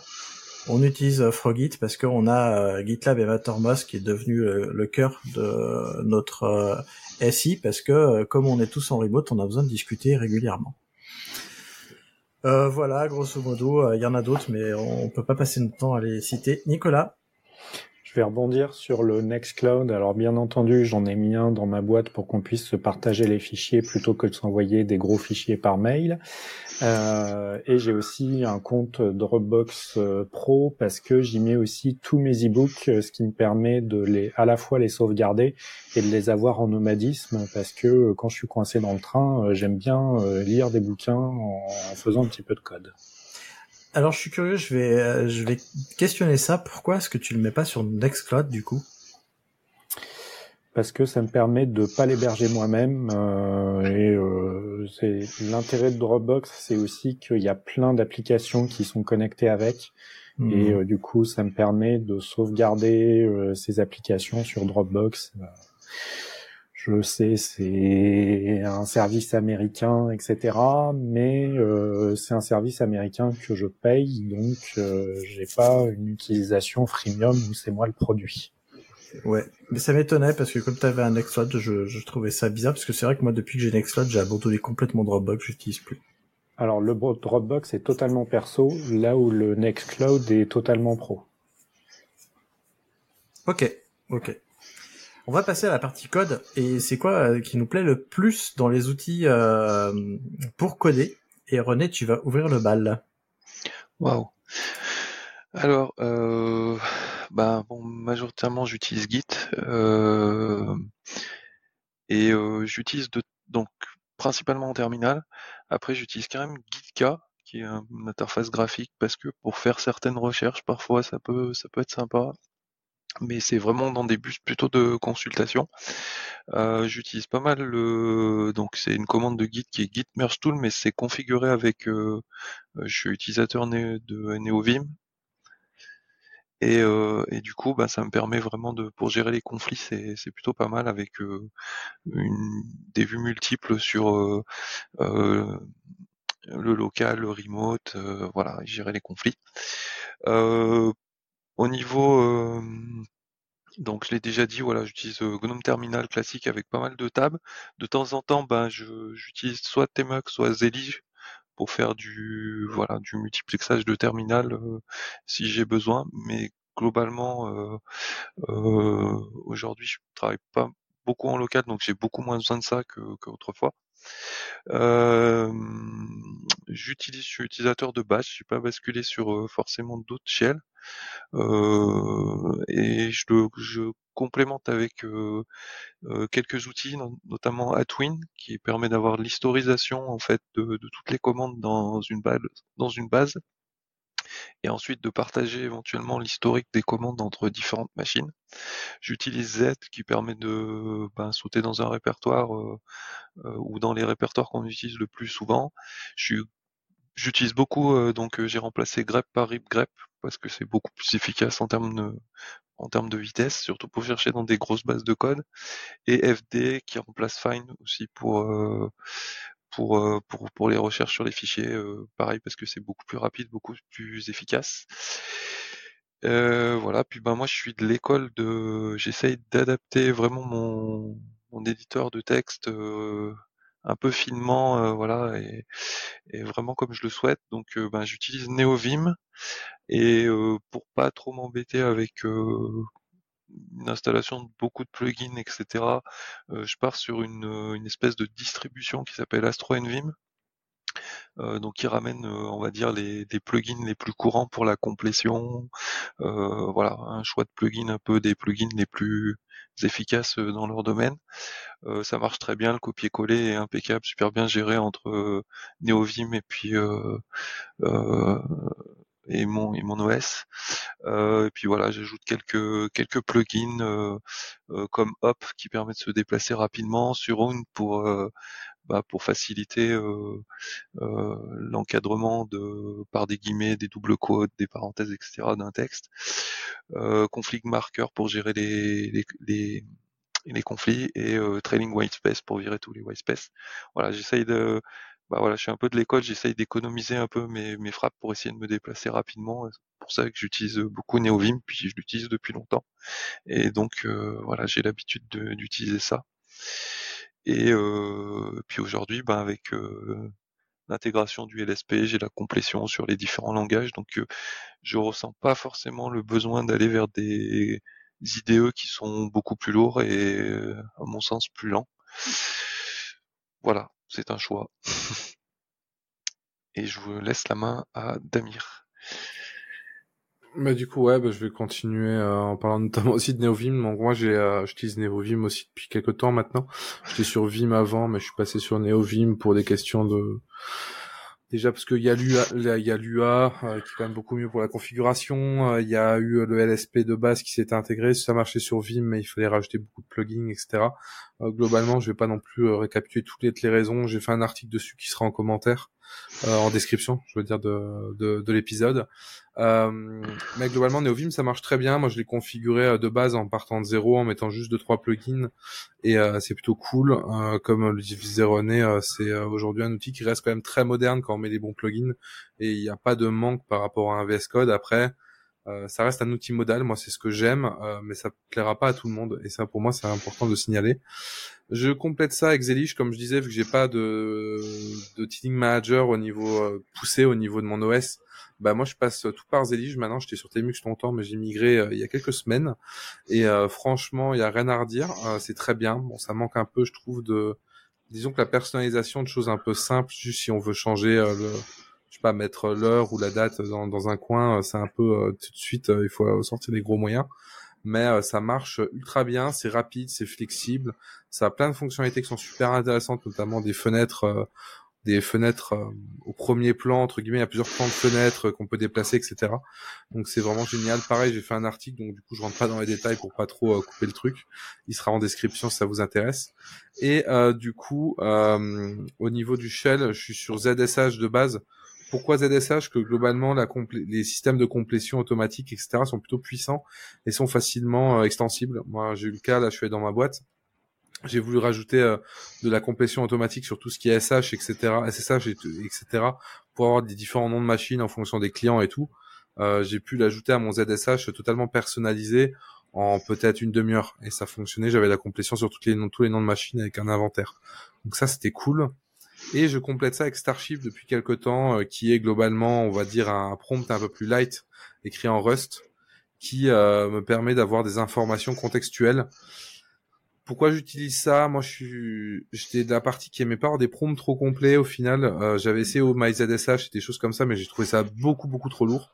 on utilise Frogit parce qu'on a euh, GitLab et Mattermost qui est devenu le, cœur de notre SI parce que comme on est tous en remote, on a besoin de discuter régulièrement. Euh, voilà, grosso modo, euh, il y en a d'autres, mais on peut pas passer notre temps à les citer. Nicolas vais rebondir sur le Nextcloud. Alors bien entendu, j'en ai mis un dans ma boîte pour qu'on puisse se partager les fichiers plutôt que de s'envoyer des gros fichiers par mail. Euh, et j'ai aussi un compte Dropbox euh, Pro parce que j'y mets aussi tous mes e-books, euh, ce qui me permet de les, à la fois les sauvegarder et de les avoir en nomadisme parce que quand je suis coincé dans le train, j'aime bien lire des bouquins en, faisant un petit peu de code. Alors je suis curieux, je vais, je vais questionner ça. Pourquoi est-ce que tu le mets pas sur Nextcloud du coup? Parce que ça me permet de pas l'héberger moi-même euh, et euh, c'est l'intérêt de Dropbox, c'est aussi qu'il y a plein d'applications qui sont connectées avec mmh. et euh, du coup ça me permet de sauvegarder euh, ces applications sur Dropbox. Je sais, c'est un service américain, etc. Mais c'est un service américain que je paye, donc j'ai pas une utilisation freemium où c'est moi le produit. Ouais, mais ça m'étonnait parce que comme tu avais un Nextcloud, je, je trouvais ça bizarre parce que c'est vrai que moi depuis que j'ai Nextcloud, j'ai abandonné complètement Dropbox, j'utilise plus. Alors le Dropbox est totalement perso, là où le Nextcloud est totalement pro. Ok, ok. On va passer à la partie code. Et c'est quoi qui nous plaît le plus dans les outils pour coder? Et René, tu vas ouvrir le bal. Waouh. Alors, euh, bah, bon, majoritairement j'utilise Git euh, et euh, j'utilise donc principalement en terminal. Après, j'utilise quand même GitK qui est une interface graphique parce que pour faire certaines recherches, parfois ça peut ça peut être sympa. Mais c'est vraiment dans des buts plutôt de consultation. J'utilise pas mal le donc c'est une commande de Git qui est Git Merge Tool, mais c'est configuré avec je suis utilisateur de NeoVim et, euh, et, du coup, bah, ça me permet vraiment de, pour gérer les conflits, c'est, plutôt pas mal avec euh, une, des vues multiples sur euh, euh le local, le remote, euh, voilà, gérer les conflits. Au niveau, donc je l'ai déjà dit, voilà, j'utilise GNOME Terminal classique avec pas mal de tabs. De temps en temps, ben, j'utilise soit Tmux, soit Zelige pour faire du voilà du multiplexage de terminal euh, si j'ai besoin. Mais globalement, euh, euh, aujourd'hui, je travaille pas beaucoup en local, donc j'ai beaucoup moins besoin de ça que qu'autrefois. J'utilise, je suis utilisateur de Bash, je suis pas basculé sur forcément d'autres shells. et je, complémente avec quelques outils, notamment Atwin, qui permet d'avoir l'historisation en fait de, toutes les commandes base, dans une base, et ensuite de partager éventuellement l'historique des commandes entre différentes machines. J'utilise Z qui permet de ben, sauter dans un répertoire ou dans les répertoires qu'on utilise le plus souvent. J'utilise beaucoup, donc j'ai remplacé grep par ripgrep parce que c'est beaucoup plus efficace en termes de, en termes de vitesse, surtout pour chercher dans des grosses bases de code, et FD qui remplace Find aussi pour euh, pour, euh, pour pour les recherches sur les fichiers, euh, pareil parce que c'est beaucoup plus rapide, beaucoup plus efficace. voilà, puis ben moi je suis de l'école de, j'essaye d'adapter vraiment mon, mon éditeur de texte un peu finement, voilà, et, et, vraiment comme je le souhaite. Donc ben j'utilise NeoVim et pour pas trop m'embêter avec une installation de beaucoup de plugins, etc., je pars sur une, une, espèce de distribution qui s'appelle Astro NVim. donc qui ramène, on va dire, les, plugins les plus courants pour la complétion. voilà, un choix de plugins un peu des plugins les plus efficaces dans leur domaine. ça marche très bien, le copier-coller est impeccable, super bien géré entre NeoVim et puis et mon et mon OS. Euh, et puis voilà, j'ajoute quelques quelques plugins euh, euh, comme Hop qui permet de se déplacer rapidement sur Own pour bah, pour faciliter l'encadrement de par des guillemets, des doubles quotes, des parenthèses, etc. d'un texte. config marker pour gérer les, les, les les conflits et euh, trailing whitespace pour virer tous les whitespace. Voilà, j'essaye de bah voilà, je suis un peu de l'école, j'essaye d'économiser un peu mes, mes frappes pour essayer de me déplacer rapidement. C'est pour ça que j'utilise beaucoup NeoVim, puis je l'utilise depuis longtemps. Et donc euh, voilà, j'ai l'habitude d'utiliser ça. Et euh, puis aujourd'hui, bah, avec euh, l'intégration du LSP, j'ai la complétion sur les différents langages, donc euh, je ressens pas forcément le besoin d'aller vers des IDE qui sont beaucoup plus lourds et à mon sens plus lents. Voilà, c'est un choix. Et je vous laisse la main à Damir. Bah du coup ouais, bah, je vais continuer euh, en parlant notamment aussi de NeoVim. Donc moi j'ai euh, j'utilise NeoVim aussi depuis quelques temps maintenant. J'étais sur Vim avant, mais je suis passé sur NeoVim pour des questions de Déjà parce qu'il y a l'UA, l'UA euh, qui est quand même beaucoup mieux pour la configuration. Euh, il y a eu le LSP de base qui s'était intégré. Ça marchait sur Vim, mais il fallait rajouter beaucoup de plugins, etc. Euh, globalement, je vais pas non plus récapituler toutes les raisons. J'ai fait un article dessus qui sera en commentaire. Euh, en description, je veux dire, de, de, de l'épisode. Euh, mais globalement, NeoVim, ça marche très bien. Moi, je l'ai configuré euh, de base en partant de zéro, en mettant juste deux trois plugins, et euh, c'est plutôt cool. Euh, comme le disait René, c'est aujourd'hui un outil qui reste quand même très moderne quand on met les bons plugins, et il n'y a pas de manque par rapport à un VS Code. Après, Euh, ça reste un outil modal, moi c'est ce que j'aime, euh, mais ça plaira pas à tout le monde, et ça pour moi c'est important de signaler. Je complète ça avec Zelish, comme je disais, vu que j'ai pas de, de Teaming Manager au niveau euh, poussé au niveau de mon OS, bah moi je passe tout par Zelish. Maintenant j'étais sur Temux longtemps, mais j'ai migré il y a quelques semaines, et franchement il y a rien à redire, c'est très bien. Bon ça manque un peu je trouve de, disons que la personnalisation de choses un peu simples, juste si on veut changer le je sais pas, mettre l'heure ou la date dans, dans un coin, euh, c'est un peu euh, tout de suite, euh, il faut sortir des gros moyens. Mais ça marche ultra bien, c'est rapide, c'est flexible, ça a plein de fonctionnalités qui sont super intéressantes, notamment des fenêtres, des fenêtres au premier plan entre guillemets, il y a plusieurs plans de fenêtres qu'on peut déplacer, etc. Donc c'est vraiment génial. Pareil, j'ai fait un article, donc du coup je rentre pas dans les détails pour pas trop couper le truc. Il sera en description si ça vous intéresse. Et du coup, au niveau du shell, je suis sur ZSH de base pourquoi ZSH que globalement les systèmes de complétion automatique etc sont plutôt puissants et sont facilement euh, extensibles. Moi j'ai eu le cas là je suis dans ma boîte j'ai voulu rajouter euh, de la complétion automatique sur tout ce qui est SH etc SSH etc pour avoir des différents noms de machines en fonction des clients et tout. Euh, j'ai pu l'ajouter à mon ZSH totalement personnalisé en peut-être une demi-heure et ça fonctionnait. J'avais la complétion sur tous les noms de machines avec un inventaire. Donc ça c'était cool. Et je complète ça avec Starship depuis quelques temps, euh, qui est globalement, on va dire, un prompt un peu plus light, écrit en Rust, qui euh, me permet d'avoir des informations contextuelles. Pourquoi j'utilise ça? Moi, je suis, j'étais de la partie qui aimait pas avoir des prompts trop complets. Au final, euh, j'avais essayé au MyZSH et des choses comme ça, mais j'ai trouvé ça beaucoup, beaucoup trop lourd.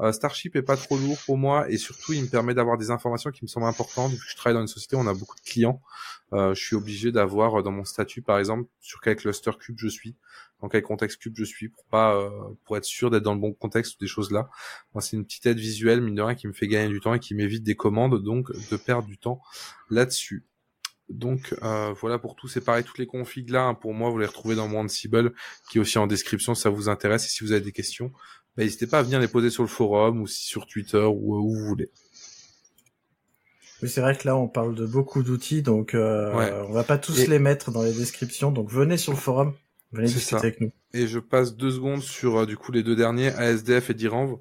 Euh, Starship est pas trop lourd pour moi et surtout il me permet d'avoir des informations qui me semblent importantes. Je travaille dans une société où on a beaucoup de clients, euh, je suis obligé d'avoir euh, dans mon statut par exemple sur quel cluster cube je suis, dans quel contexte cube je suis pour pas pour être sûr d'être dans le bon contexte ou des choses là. Moi c'est une petite aide visuelle mine de rien qui me fait gagner du temps et qui m'évite des commandes donc de perdre du temps là-dessus. Donc euh, voilà pour tout, c'est pareil, toutes les configs là, hein, pour moi, vous les retrouvez dans mon Ansible, qui est aussi en description si ça vous intéresse, et si vous avez des questions, bah, n'hésitez pas à venir les poser sur le forum ou sur Twitter ou euh, où vous voulez. Oui, c'est vrai que là, on parle de beaucoup d'outils, donc euh, on va pas tous les mettre dans les descriptions. Donc venez sur le forum, venez discuter avec nous. Et je passe deux secondes sur euh, du coup les deux derniers, ASDF et Diranv.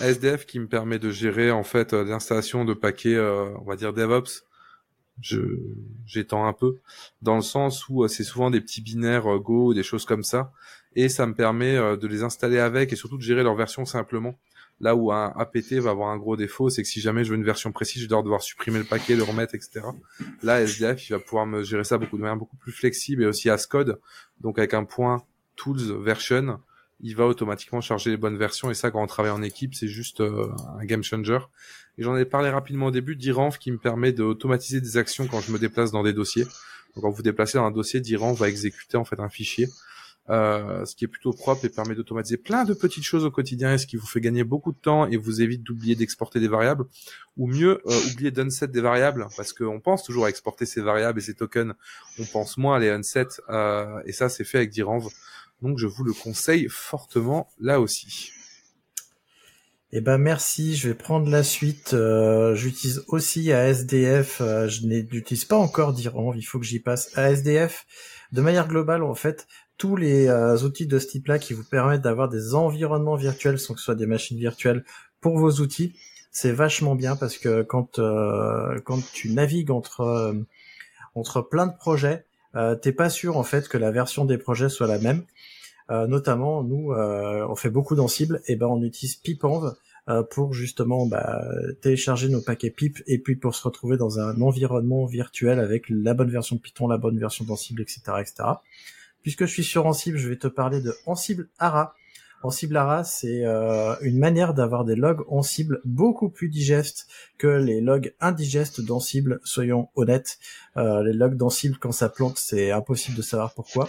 ASDF qui me permet de gérer en fait l'installation de paquets, on va dire DevOps. Je j'étends un peu dans le sens où c'est souvent des petits binaires Go, des choses comme ça et ça me permet euh, de les installer avec et surtout de gérer leur version simplement. Là où un APT va avoir un gros défaut, c'est que si jamais je veux une version précise, je dois devoir supprimer le paquet, le remettre, etc. Là, SDF, il va pouvoir me gérer ça beaucoup de manière beaucoup plus flexible et aussi à code. Donc avec un point tools version, il va automatiquement charger les bonnes versions et ça quand on travaille en équipe c'est juste euh, un game changer et j'en ai parlé rapidement au début d'Iranv qui me permet d'automatiser des actions quand je me déplace dans des dossiers donc quand vous déplacez dans un dossier d'Iranv va exécuter en fait un fichier euh, ce qui est plutôt propre et permet d'automatiser plein de petites choses au quotidien, ce qui vous fait gagner beaucoup de temps et vous évite d'oublier d'exporter des variables, ou mieux, euh, oublier d'unset des variables, parce qu'on pense toujours à exporter ces variables et ces tokens, on pense moins à les unset, euh, et ça c'est fait avec Diranv, donc je vous le conseille fortement là aussi. Eh ben merci, je vais prendre la suite. Euh, j'utilise aussi ASDF, euh, je n'utilise pas encore Diranv, il faut que j'y passe. ASDF, de manière globale, en fait, tous les euh, outils de ce type-là qui vous permettent d'avoir des environnements virtuels sans que ce soit des machines virtuelles pour vos outils, c'est vachement bien parce que quand euh, tu navigues entre euh, entre plein de projets, t'es pas sûr en fait que la version des projets soit la même. notamment, nous, on fait beaucoup d'Ansible, et ben on utilise Pipenv pour justement bah, télécharger nos paquets pip et puis pour se retrouver dans un environnement virtuel avec la bonne version de Python, la bonne version d'Ansible, etc., etc. Puisque je suis sur Ansible, je vais te parler de Ansible Ara. Ansible Ara, c'est euh, une manière d'avoir des logs Ansible beaucoup plus digestes que les logs indigestes d'Ansible, soyons honnêtes. Euh, les logs d'Ansible, quand ça plante, c'est impossible de savoir pourquoi.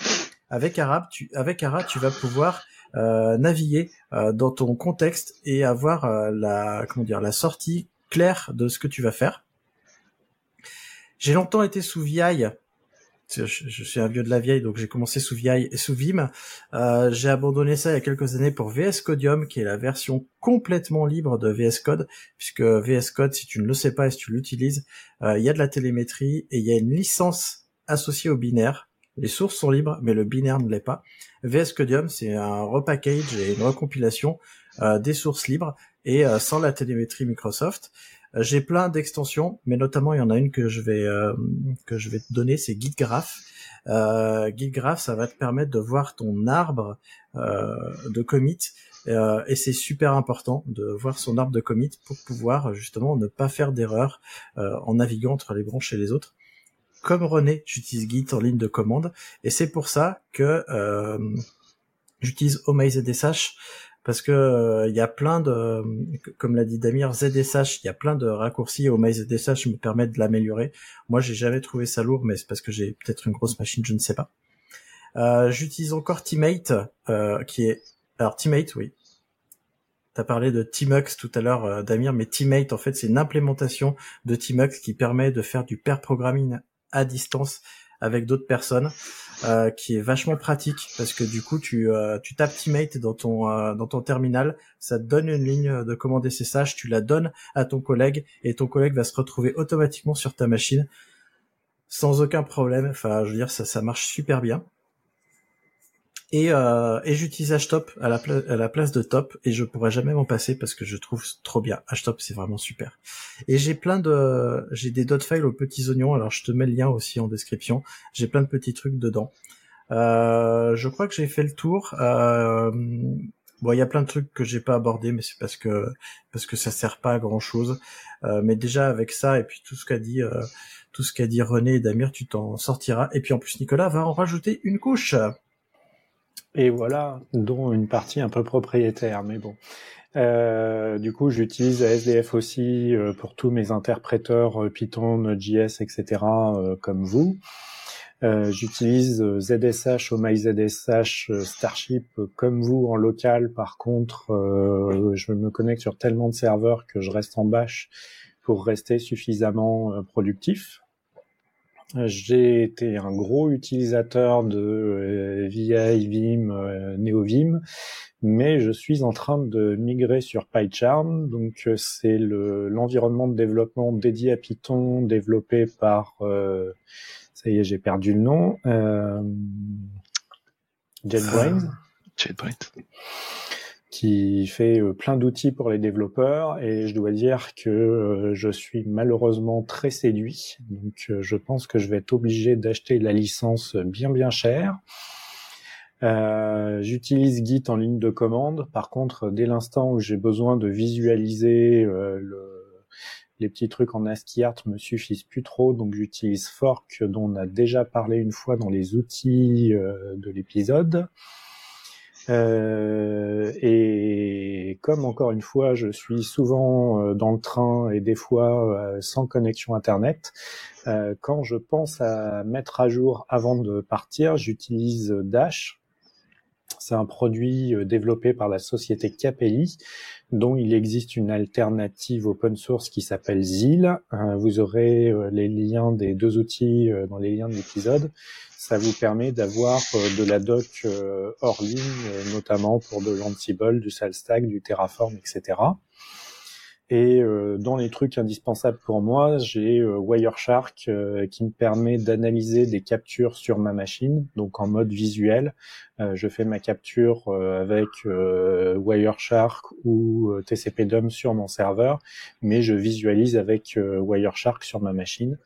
Avec Ara, tu, avec Ara, tu vas pouvoir euh, naviguer dans ton contexte et avoir la, comment dire, la sortie claire de ce que tu vas faire. J'ai longtemps été sous VI je, suis un vieux de la vieille, donc j'ai commencé sous VI et sous Vim. Euh, j'ai abandonné ça il y a quelques années pour VS Codium, qui est la version complètement libre de VS Code, puisque VS Code, si tu ne le sais pas et si tu l'utilises, euh, il y a de la télémétrie et il y a une licence associée au binaire. Les sources sont libres, mais le binaire ne l'est pas. VS Codium, c'est un repackage et une recompilation euh, des sources libres et euh, sans la télémétrie Microsoft. Euh, j'ai plein d'extensions, mais notamment il y en a une que je vais que je vais te donner, c'est GitGraph. Euh, GitGraph, ça va te permettre de voir ton arbre de commit et c'est super important de voir son arbre de commit pour pouvoir justement ne pas faire d'erreur en naviguant entre les branches et les autres comme René, j'utilise Git en ligne de commande, et c'est pour ça que euh, j'utilise OMyZSH parce que euh, il y a plein de, comme l'a dit Damir, ZSH, il y a plein de raccourcis et OMyZSH me permet de l'améliorer. Moi, j'ai jamais trouvé ça lourd, mais c'est parce que j'ai peut-être une grosse machine, je ne sais pas. Euh, j'utilise encore Teammate, euh, qui est, alors Teammate, oui. T'as parlé de Teamux tout à l'heure, Damir, mais Teammate, en fait, c'est une implémentation de Teamux qui permet de faire du pair programming à distance avec d'autres personnes, euh, qui est vachement pratique parce que du coup tu euh, tu tapes Teammate dans ton euh, dans ton terminal, ça te donne une ligne de commande SSH, tu la donnes à ton collègue et ton collègue va se retrouver automatiquement sur ta machine sans aucun problème. Enfin, je veux dire ça ça marche super bien. Et, euh, et j'utilise Htop à la, à la place de Top et je pourrais jamais m'en passer parce que je trouve trop bien. Htop c'est vraiment super. Et j'ai plein de, j'ai des dot files aux petits oignons. Alors je te mets le lien aussi en description. J'ai plein de petits trucs dedans. Euh, je crois que j'ai fait le tour. Euh, bon, il y a plein de trucs que j'ai pas abordé, mais c'est parce que parce que ça sert pas à grand chose. Euh, mais déjà avec ça et puis tout ce qu'a dit euh, tout ce qu'a dit René et Damir, tu t'en sortiras. Et puis en plus Nicolas va en rajouter une couche. Et voilà, dont une partie un peu propriétaire, mais bon. Euh, du coup, j'utilise SDF aussi euh, pour tous mes interpréteurs euh, Python, Node.js, etc. comme vous. j'utilise ZSH, MyZSH, Starship comme vous en local. Par contre, je me connecte sur tellement de serveurs que je reste en bâche pour rester suffisamment productif. J'ai été un gros utilisateur de euh, VI, Vim, euh, NeoVim, mais je suis en train de migrer sur PyCharm. Donc euh, c'est l'environnement de développement dédié à Python, développé par, ça y est, j'ai perdu le nom, JetBrains. JetBrains qui fait euh, plein d'outils pour les développeurs et je dois dire que euh, je suis malheureusement très séduit. Donc euh, je pense que je vais être obligé d'acheter la licence bien bien chère. Euh, J'utilise Git en ligne de commande. Par contre, dès l'instant où j'ai besoin de visualiser le, les petits trucs en ASCII art me suffisent plus trop, donc j'utilise Fork dont on a déjà parlé une fois dans les outils de l'épisode. Euh, et comme encore une fois, je suis souvent euh, dans le train et des fois euh, sans connexion Internet, quand je pense à mettre à jour avant de partir, j'utilise Dash. C'est un produit développé par la société KPI, dont il existe une alternative open source qui s'appelle Zil. Vous aurez les liens des deux outils dans les liens de l'épisode ça vous permet d'avoir euh, de la doc euh, hors ligne, euh, notamment pour de l'Ansible, du Salstack, du Terraform, etc. Et dans les trucs indispensables pour moi, j'ai Wireshark qui me permet d'analyser des captures sur ma machine, donc en mode visuel. je fais ma capture avec Wireshark ou TCP/DOM sur mon serveur, mais je visualise avec Wireshark sur ma machine.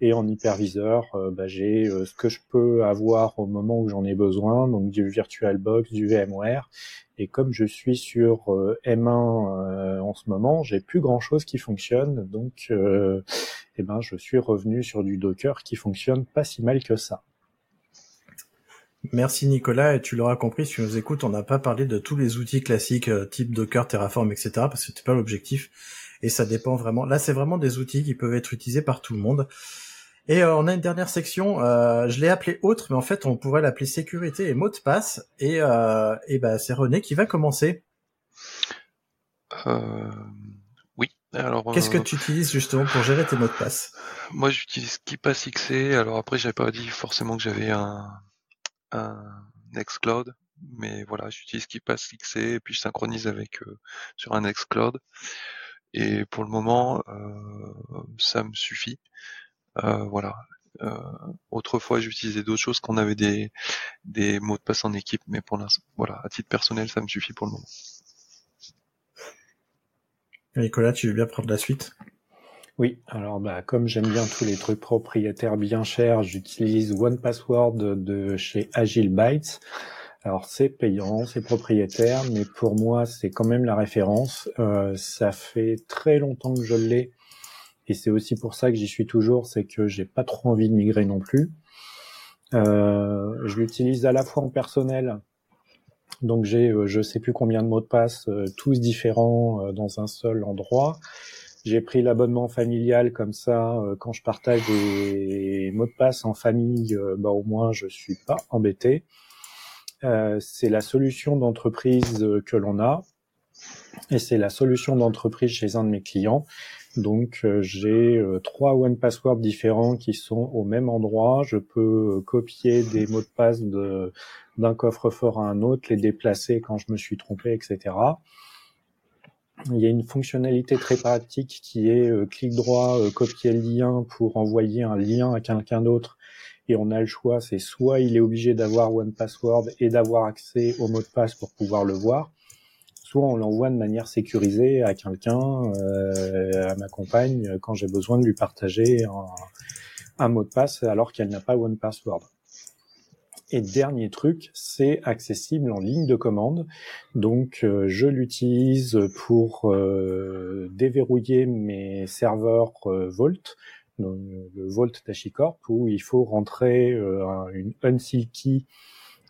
Et en hyperviseur, euh, bah, j'ai euh, ce que je peux avoir au moment où j'en ai besoin, donc du VirtualBox, du VMware. Et comme je suis sur euh, M1 en ce moment, j'ai plus grand chose qui fonctionne, donc eh ben je suis revenu sur du Docker qui fonctionne pas si mal que ça. Merci Nicolas, et tu l'auras compris, si tu nous écoutes, on n'a pas parlé de tous les outils classiques type Docker, Terraform, etc. parce que c'était pas l'objectif. Et ça dépend vraiment. Là, c'est vraiment des outils qui peuvent être utilisés par tout le monde. Et euh, on a une dernière section, euh, je l'ai appelée autre, mais en fait on pourrait l'appeler sécurité et mot de passe. Et, euh, et ben c'est René qui va commencer. Euh, oui. Alors. Qu'est-ce que tu utilises justement pour gérer tes mots de passe? Moi j'utilise KeePassXC. Alors après j'avais pas dit forcément que j'avais un, un Nextcloud, mais voilà j'utilise KeePassXC et puis je synchronise avec sur un Nextcloud. Et pour le moment ça me suffit. Euh, voilà. autrefois, j'utilisais d'autres choses quand on avait des, des mots de passe en équipe, mais pour l'instant, voilà, à titre personnel, ça me suffit pour le moment. Nicolas, tu veux bien prendre la suite? Oui, alors bah, comme j'aime bien tous les trucs propriétaires bien chers, j'utilise One Password de chez Agile Bytes. Alors c'est payant, c'est propriétaire, mais pour moi c'est quand même la référence. Euh, ça fait très longtemps que je l'ai, et c'est aussi pour ça que j'y suis toujours, c'est que j'ai pas trop envie de migrer non plus. Euh, je l'utilise à la fois en personnel, donc j'ai euh, je sais plus combien de mots de passe, tous différents dans un seul endroit. J'ai pris l'abonnement familial comme ça, quand je partage des mots de passe en famille, bah au moins je suis pas embêté. C'est la solution d'entreprise que l'on a et c'est la solution d'entreprise chez un de mes clients. Donc j'ai trois one password différents qui sont au même endroit. Je peux copier des mots de passe d'un coffre-fort à un autre, les déplacer quand je me suis trompé, etc. Il y a une fonctionnalité très pratique qui est euh, clic droit, euh, copier le lien pour envoyer un lien à quelqu'un d'autre. Et on a le choix, c'est soit il est obligé d'avoir One Password et d'avoir accès au mot de passe pour pouvoir le voir, soit on l'envoie de manière sécurisée à quelqu'un, euh, à ma compagne, quand j'ai besoin de lui partager un, mot de passe alors qu'elle n'a pas One Password. Et dernier truc, c'est accessible en ligne de commande. Donc euh, je l'utilise pour euh, déverrouiller mes serveurs euh, Vault, le Vault d'Ashicorp, où il faut rentrer une unseal key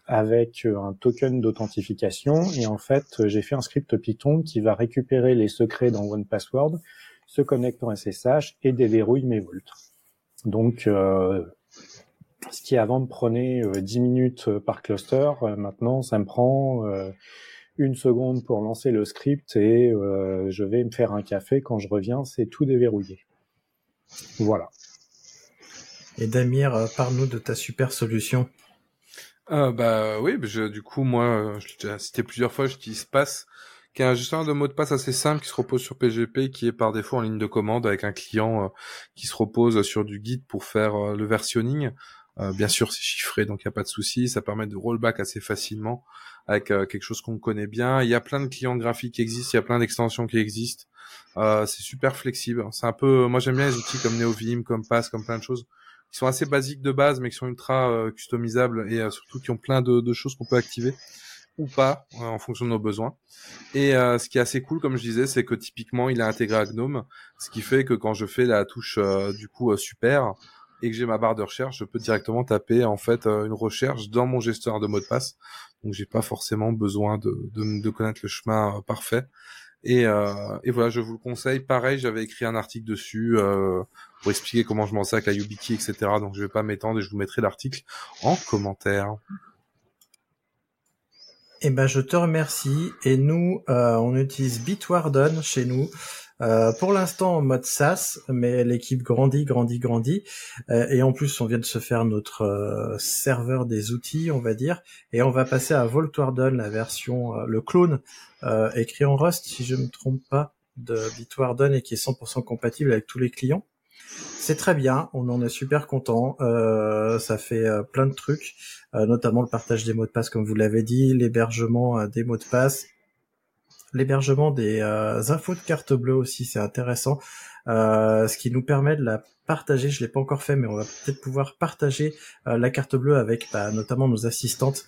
avec un token d'authentification. Et en fait, j'ai fait un script Python qui va récupérer les secrets dans OnePassword, se connecte en SSH et déverrouille mes Vault. Donc ce qui avant me prenait 10 euh, minutes euh, par cluster, euh, maintenant ça me prend une seconde pour lancer le script et je vais me faire un café. Quand je reviens, c'est tout déverrouillé. Voilà. Et Damir, parle-nous de ta super solution. bah oui, du coup moi, je l'ai déjà cité plusieurs fois, j'utilise Pass, qui est un gestionnaire de mots de passe assez simple qui se repose sur PGP, qui est par défaut en ligne de commande avec un client qui se repose sur du Git pour faire le versionning. Euh, bien sûr, c'est chiffré, donc il n'y a pas de souci. Ça permet de rollback assez facilement avec euh, quelque chose qu'on connaît bien. Il y a plein de clients graphiques qui existent, il y a plein d'extensions qui existent. Euh, c'est super flexible. C'est un peu, moi j'aime bien les outils comme NeoVim, comme Pass, comme plein de choses qui sont assez basiques de base, mais qui sont ultra customisables et surtout qui ont plein de, de choses qu'on peut activer ou pas en fonction de nos besoins. Et ce qui est assez cool, comme je disais, c'est que typiquement il est intégré à GNOME, ce qui fait que quand je fais la touche du coup super, et que j'ai ma barre de recherche, je peux directement taper en fait euh, une recherche dans mon gestionnaire de mot de passe. Donc j'ai pas forcément besoin de, de, de connaître le chemin euh, parfait. Et, euh, et, voilà, je vous le conseille. Pareil, j'avais écrit un article dessus euh, pour expliquer comment je m'en sers la YubiKey, etc. Donc je vais pas m'étendre et je vous mettrai l'article en commentaire. Eh ben, je te remercie. Et nous, euh, on utilise Bitwarden chez nous. Euh, pour l'instant en mode SaaS, mais l'équipe grandit, grandit, grandit. Euh, et en plus, on vient de se faire notre euh, serveur des outils, on va dire. Et on va passer à Voltwarden, la version, le clone, écrit en Rust, si je ne me trompe pas, de Bitwarden et qui est 100% compatible avec tous les clients. C'est très bien, on en est super content. ça fait plein de trucs, notamment le partage des mots de passe, comme vous l'avez dit, l'hébergement des mots de passe l'hébergement des euh, infos de carte bleue aussi, c'est intéressant. Euh, ce qui nous permet de la partager. Je l'ai pas encore fait, mais on va peut-être pouvoir partager euh, la carte bleue avec bah, notamment nos assistantes.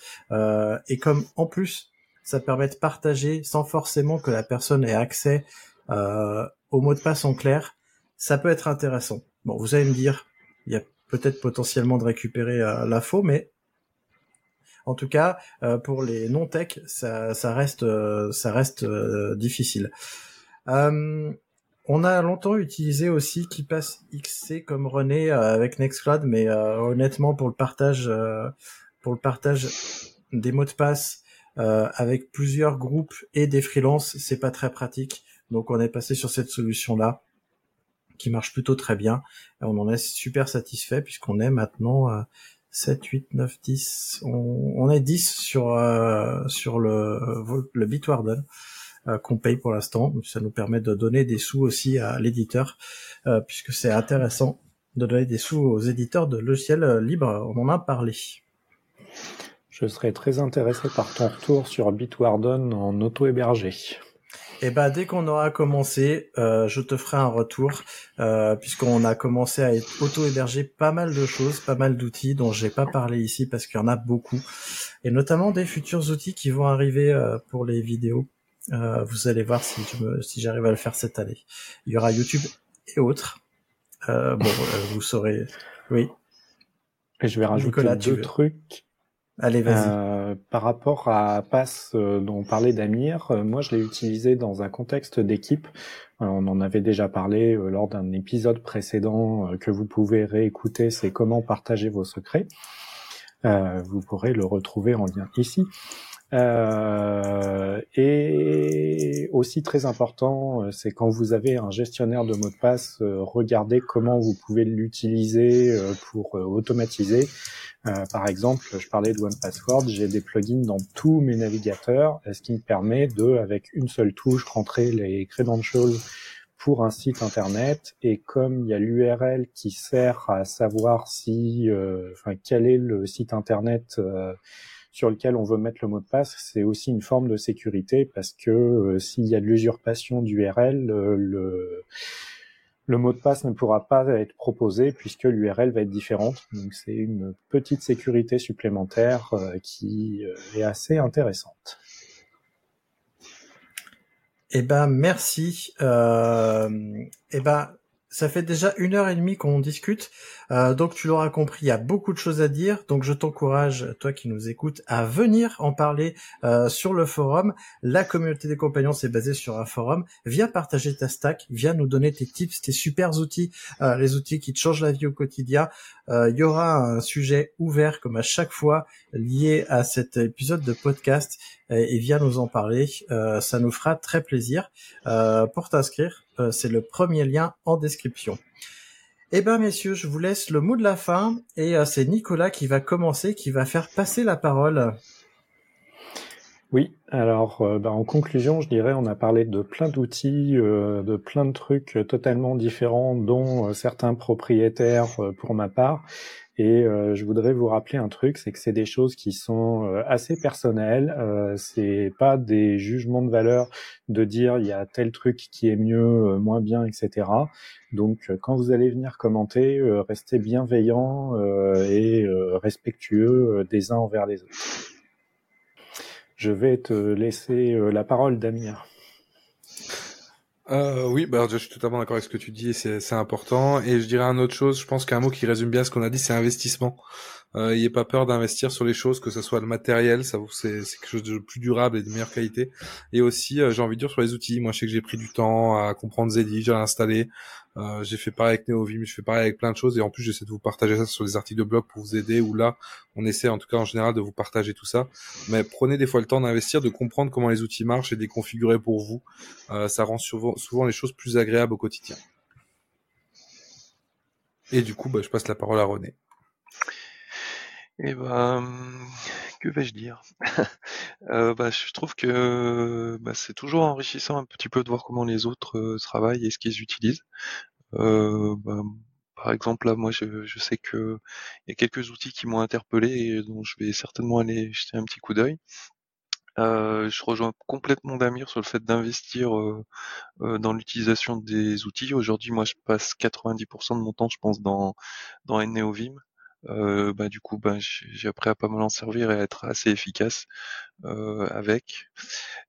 et comme en plus, ça permet de partager sans forcément que la personne ait accès au mot de passe en clair, ça peut être intéressant. Bon, vous allez me dire, il y a peut-être potentiellement de récupérer l'info, mais en tout cas, euh, pour les non-tech, ça, reste, ça reste euh, euh, difficile. on a longtemps utilisé aussi KeePass XC comme René avec Nextcloud, mais honnêtement pour le partage, pour le partage des mots de passe avec plusieurs groupes et des freelances, c'est pas très pratique. Donc on est passé sur cette solution là qui marche plutôt très bien. on en est super satisfait puisqu'on est maintenant 7, 8, 9, 10. On, est 10 sur, euh, sur le, le Bitwarden euh, qu'on paye pour l'instant. Ça nous permet de donner des sous aussi à l'éditeur, euh, puisque c'est intéressant de donner des sous aux éditeurs de logiciels libres. On en a parlé. Je serais très intéressé par ton retour sur Bitwarden en auto-hébergé. Et eh ben dès qu'on aura commencé, euh, je te ferai un retour euh, puisqu'on a commencé à auto-héberger pas mal de choses, pas mal d'outils dont j'ai pas parlé ici parce qu'il y en a beaucoup et notamment des futurs outils qui vont arriver euh, pour les vidéos. Euh, vous allez voir si je si j'arrive à le faire cette année. Il y aura YouTube et autres. Euh, bon, vous saurez. Oui. Et je vais rajouter deux trucs Euh, par rapport à Pass euh, dont parlait Damir, euh, moi je l'ai utilisé dans un contexte d'équipe. on en avait déjà parlé lors d'un épisode précédent que vous pouvez réécouter, c'est comment partager vos secrets. vous pourrez le retrouver en lien ici. Euh, et aussi très important, c'est quand vous avez un gestionnaire de mots de passe, regardez comment vous pouvez l'utiliser pour automatiser euh, par exemple, je parlais de OnePassword, j'ai des plugins dans tous mes navigateurs, ce qui me permet de, avec une seule touche, rentrer les credentials pour un site internet. Et comme il y a l'URL qui sert à savoir si, euh, enfin, quel est le site internet euh, sur lequel on veut mettre le mot de passe, c'est aussi une forme de sécurité parce que s'il y a de l'usurpation d'URL, le le mot de passe ne pourra pas être proposé puisque l'URL va être différente. Donc c'est une petite sécurité supplémentaire euh, qui euh, est assez intéressante. Eh ben merci. Euh, eh ben ça fait déjà une heure et demie qu'on discute, euh, donc tu l'auras compris, il y a beaucoup de choses à dire. Donc je t'encourage, toi qui nous écoutes, à venir en parler euh, sur le forum. La communauté des compagnons c'est basé sur un forum. Viens partager ta stack, viens nous donner tes tips, tes super outils, euh, les outils qui te changent la vie au quotidien. Il y aura un sujet ouvert comme à chaque fois lié à cet épisode de podcast et, viens nous en parler. ça nous fera très plaisir. pour t'inscrire, euh, c'est le premier lien en description. Eh ben messieurs, je vous laisse le mot de la fin et euh, c'est Nicolas qui va commencer, qui va faire passer la parole. Oui, alors euh, ben, en conclusion, je dirais, on a parlé de plein d'outils, de plein de trucs totalement différents, dont certains propriétaires pour ma part, et euh, je voudrais vous rappeler un truc, c'est que c'est des choses qui sont euh, assez personnelles. Euh, c'est pas des jugements de valeur de dire il y a tel truc qui est mieux, euh, moins bien, etc. Donc quand vous allez venir commenter, restez bienveillants et respectueux des uns envers les autres. Je vais te laisser la parole, Damien. Euh, oui, bah, je suis totalement d'accord avec ce que tu dis, c'est important. Et je dirais une autre chose, je pense qu'un mot qui résume bien ce qu'on a dit, c'est investissement. Euh, N'ayez pas peur d'investir sur les choses, que ce soit le matériel, ça c'est quelque chose de plus durable et de meilleure qualité. Et aussi, euh, j'ai envie de dire sur les outils. Moi, je sais que j'ai pris du temps à comprendre Zeddy, j'ai installé. Euh, j'ai fait pareil avec Neovim, je fais pareil avec plein de choses. Et en plus, j'essaie de vous partager ça sur des articles de blog pour vous aider. Ou là, on essaie en tout cas en général de vous partager tout ça. Mais prenez des fois le temps d'investir, de comprendre comment les outils marchent et de les configurer pour vous. Euh, ça rend souvent, souvent les choses plus agréables au quotidien. Et du coup, bah, je passe la parole à René. Eh ben, que vais-je dire? Euh, bah, je trouve que, bah, c'est toujours enrichissant un petit peu de voir comment les autres, euh, travaillent et ce qu'ils utilisent. Euh, bah, par exemple, là, moi, je je sais qu'il y a quelques outils qui m'ont interpellé et dont je vais certainement aller jeter un petit coup d'œil. je rejoins complètement Damir sur le fait d'investir, dans l'utilisation des outils. Aujourd'hui, moi, je passe 90% de mon temps, je pense, dans dans NeoVim. Euh, bah, du coup, bah, j'ai appris à pas mal en servir et à être assez efficace euh, avec.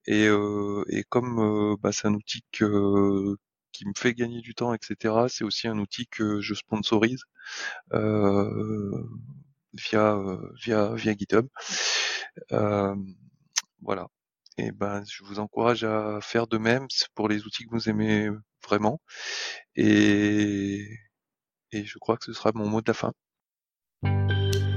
Et, euh, comme bah, c'est un outil qui me fait gagner du temps, etc., c'est aussi un outil que je sponsorise via, via, via GitHub. voilà. Et ben, je vous encourage à faire de même pour les outils que vous aimez vraiment. Et, et je crois que ce sera mon mot de la fin.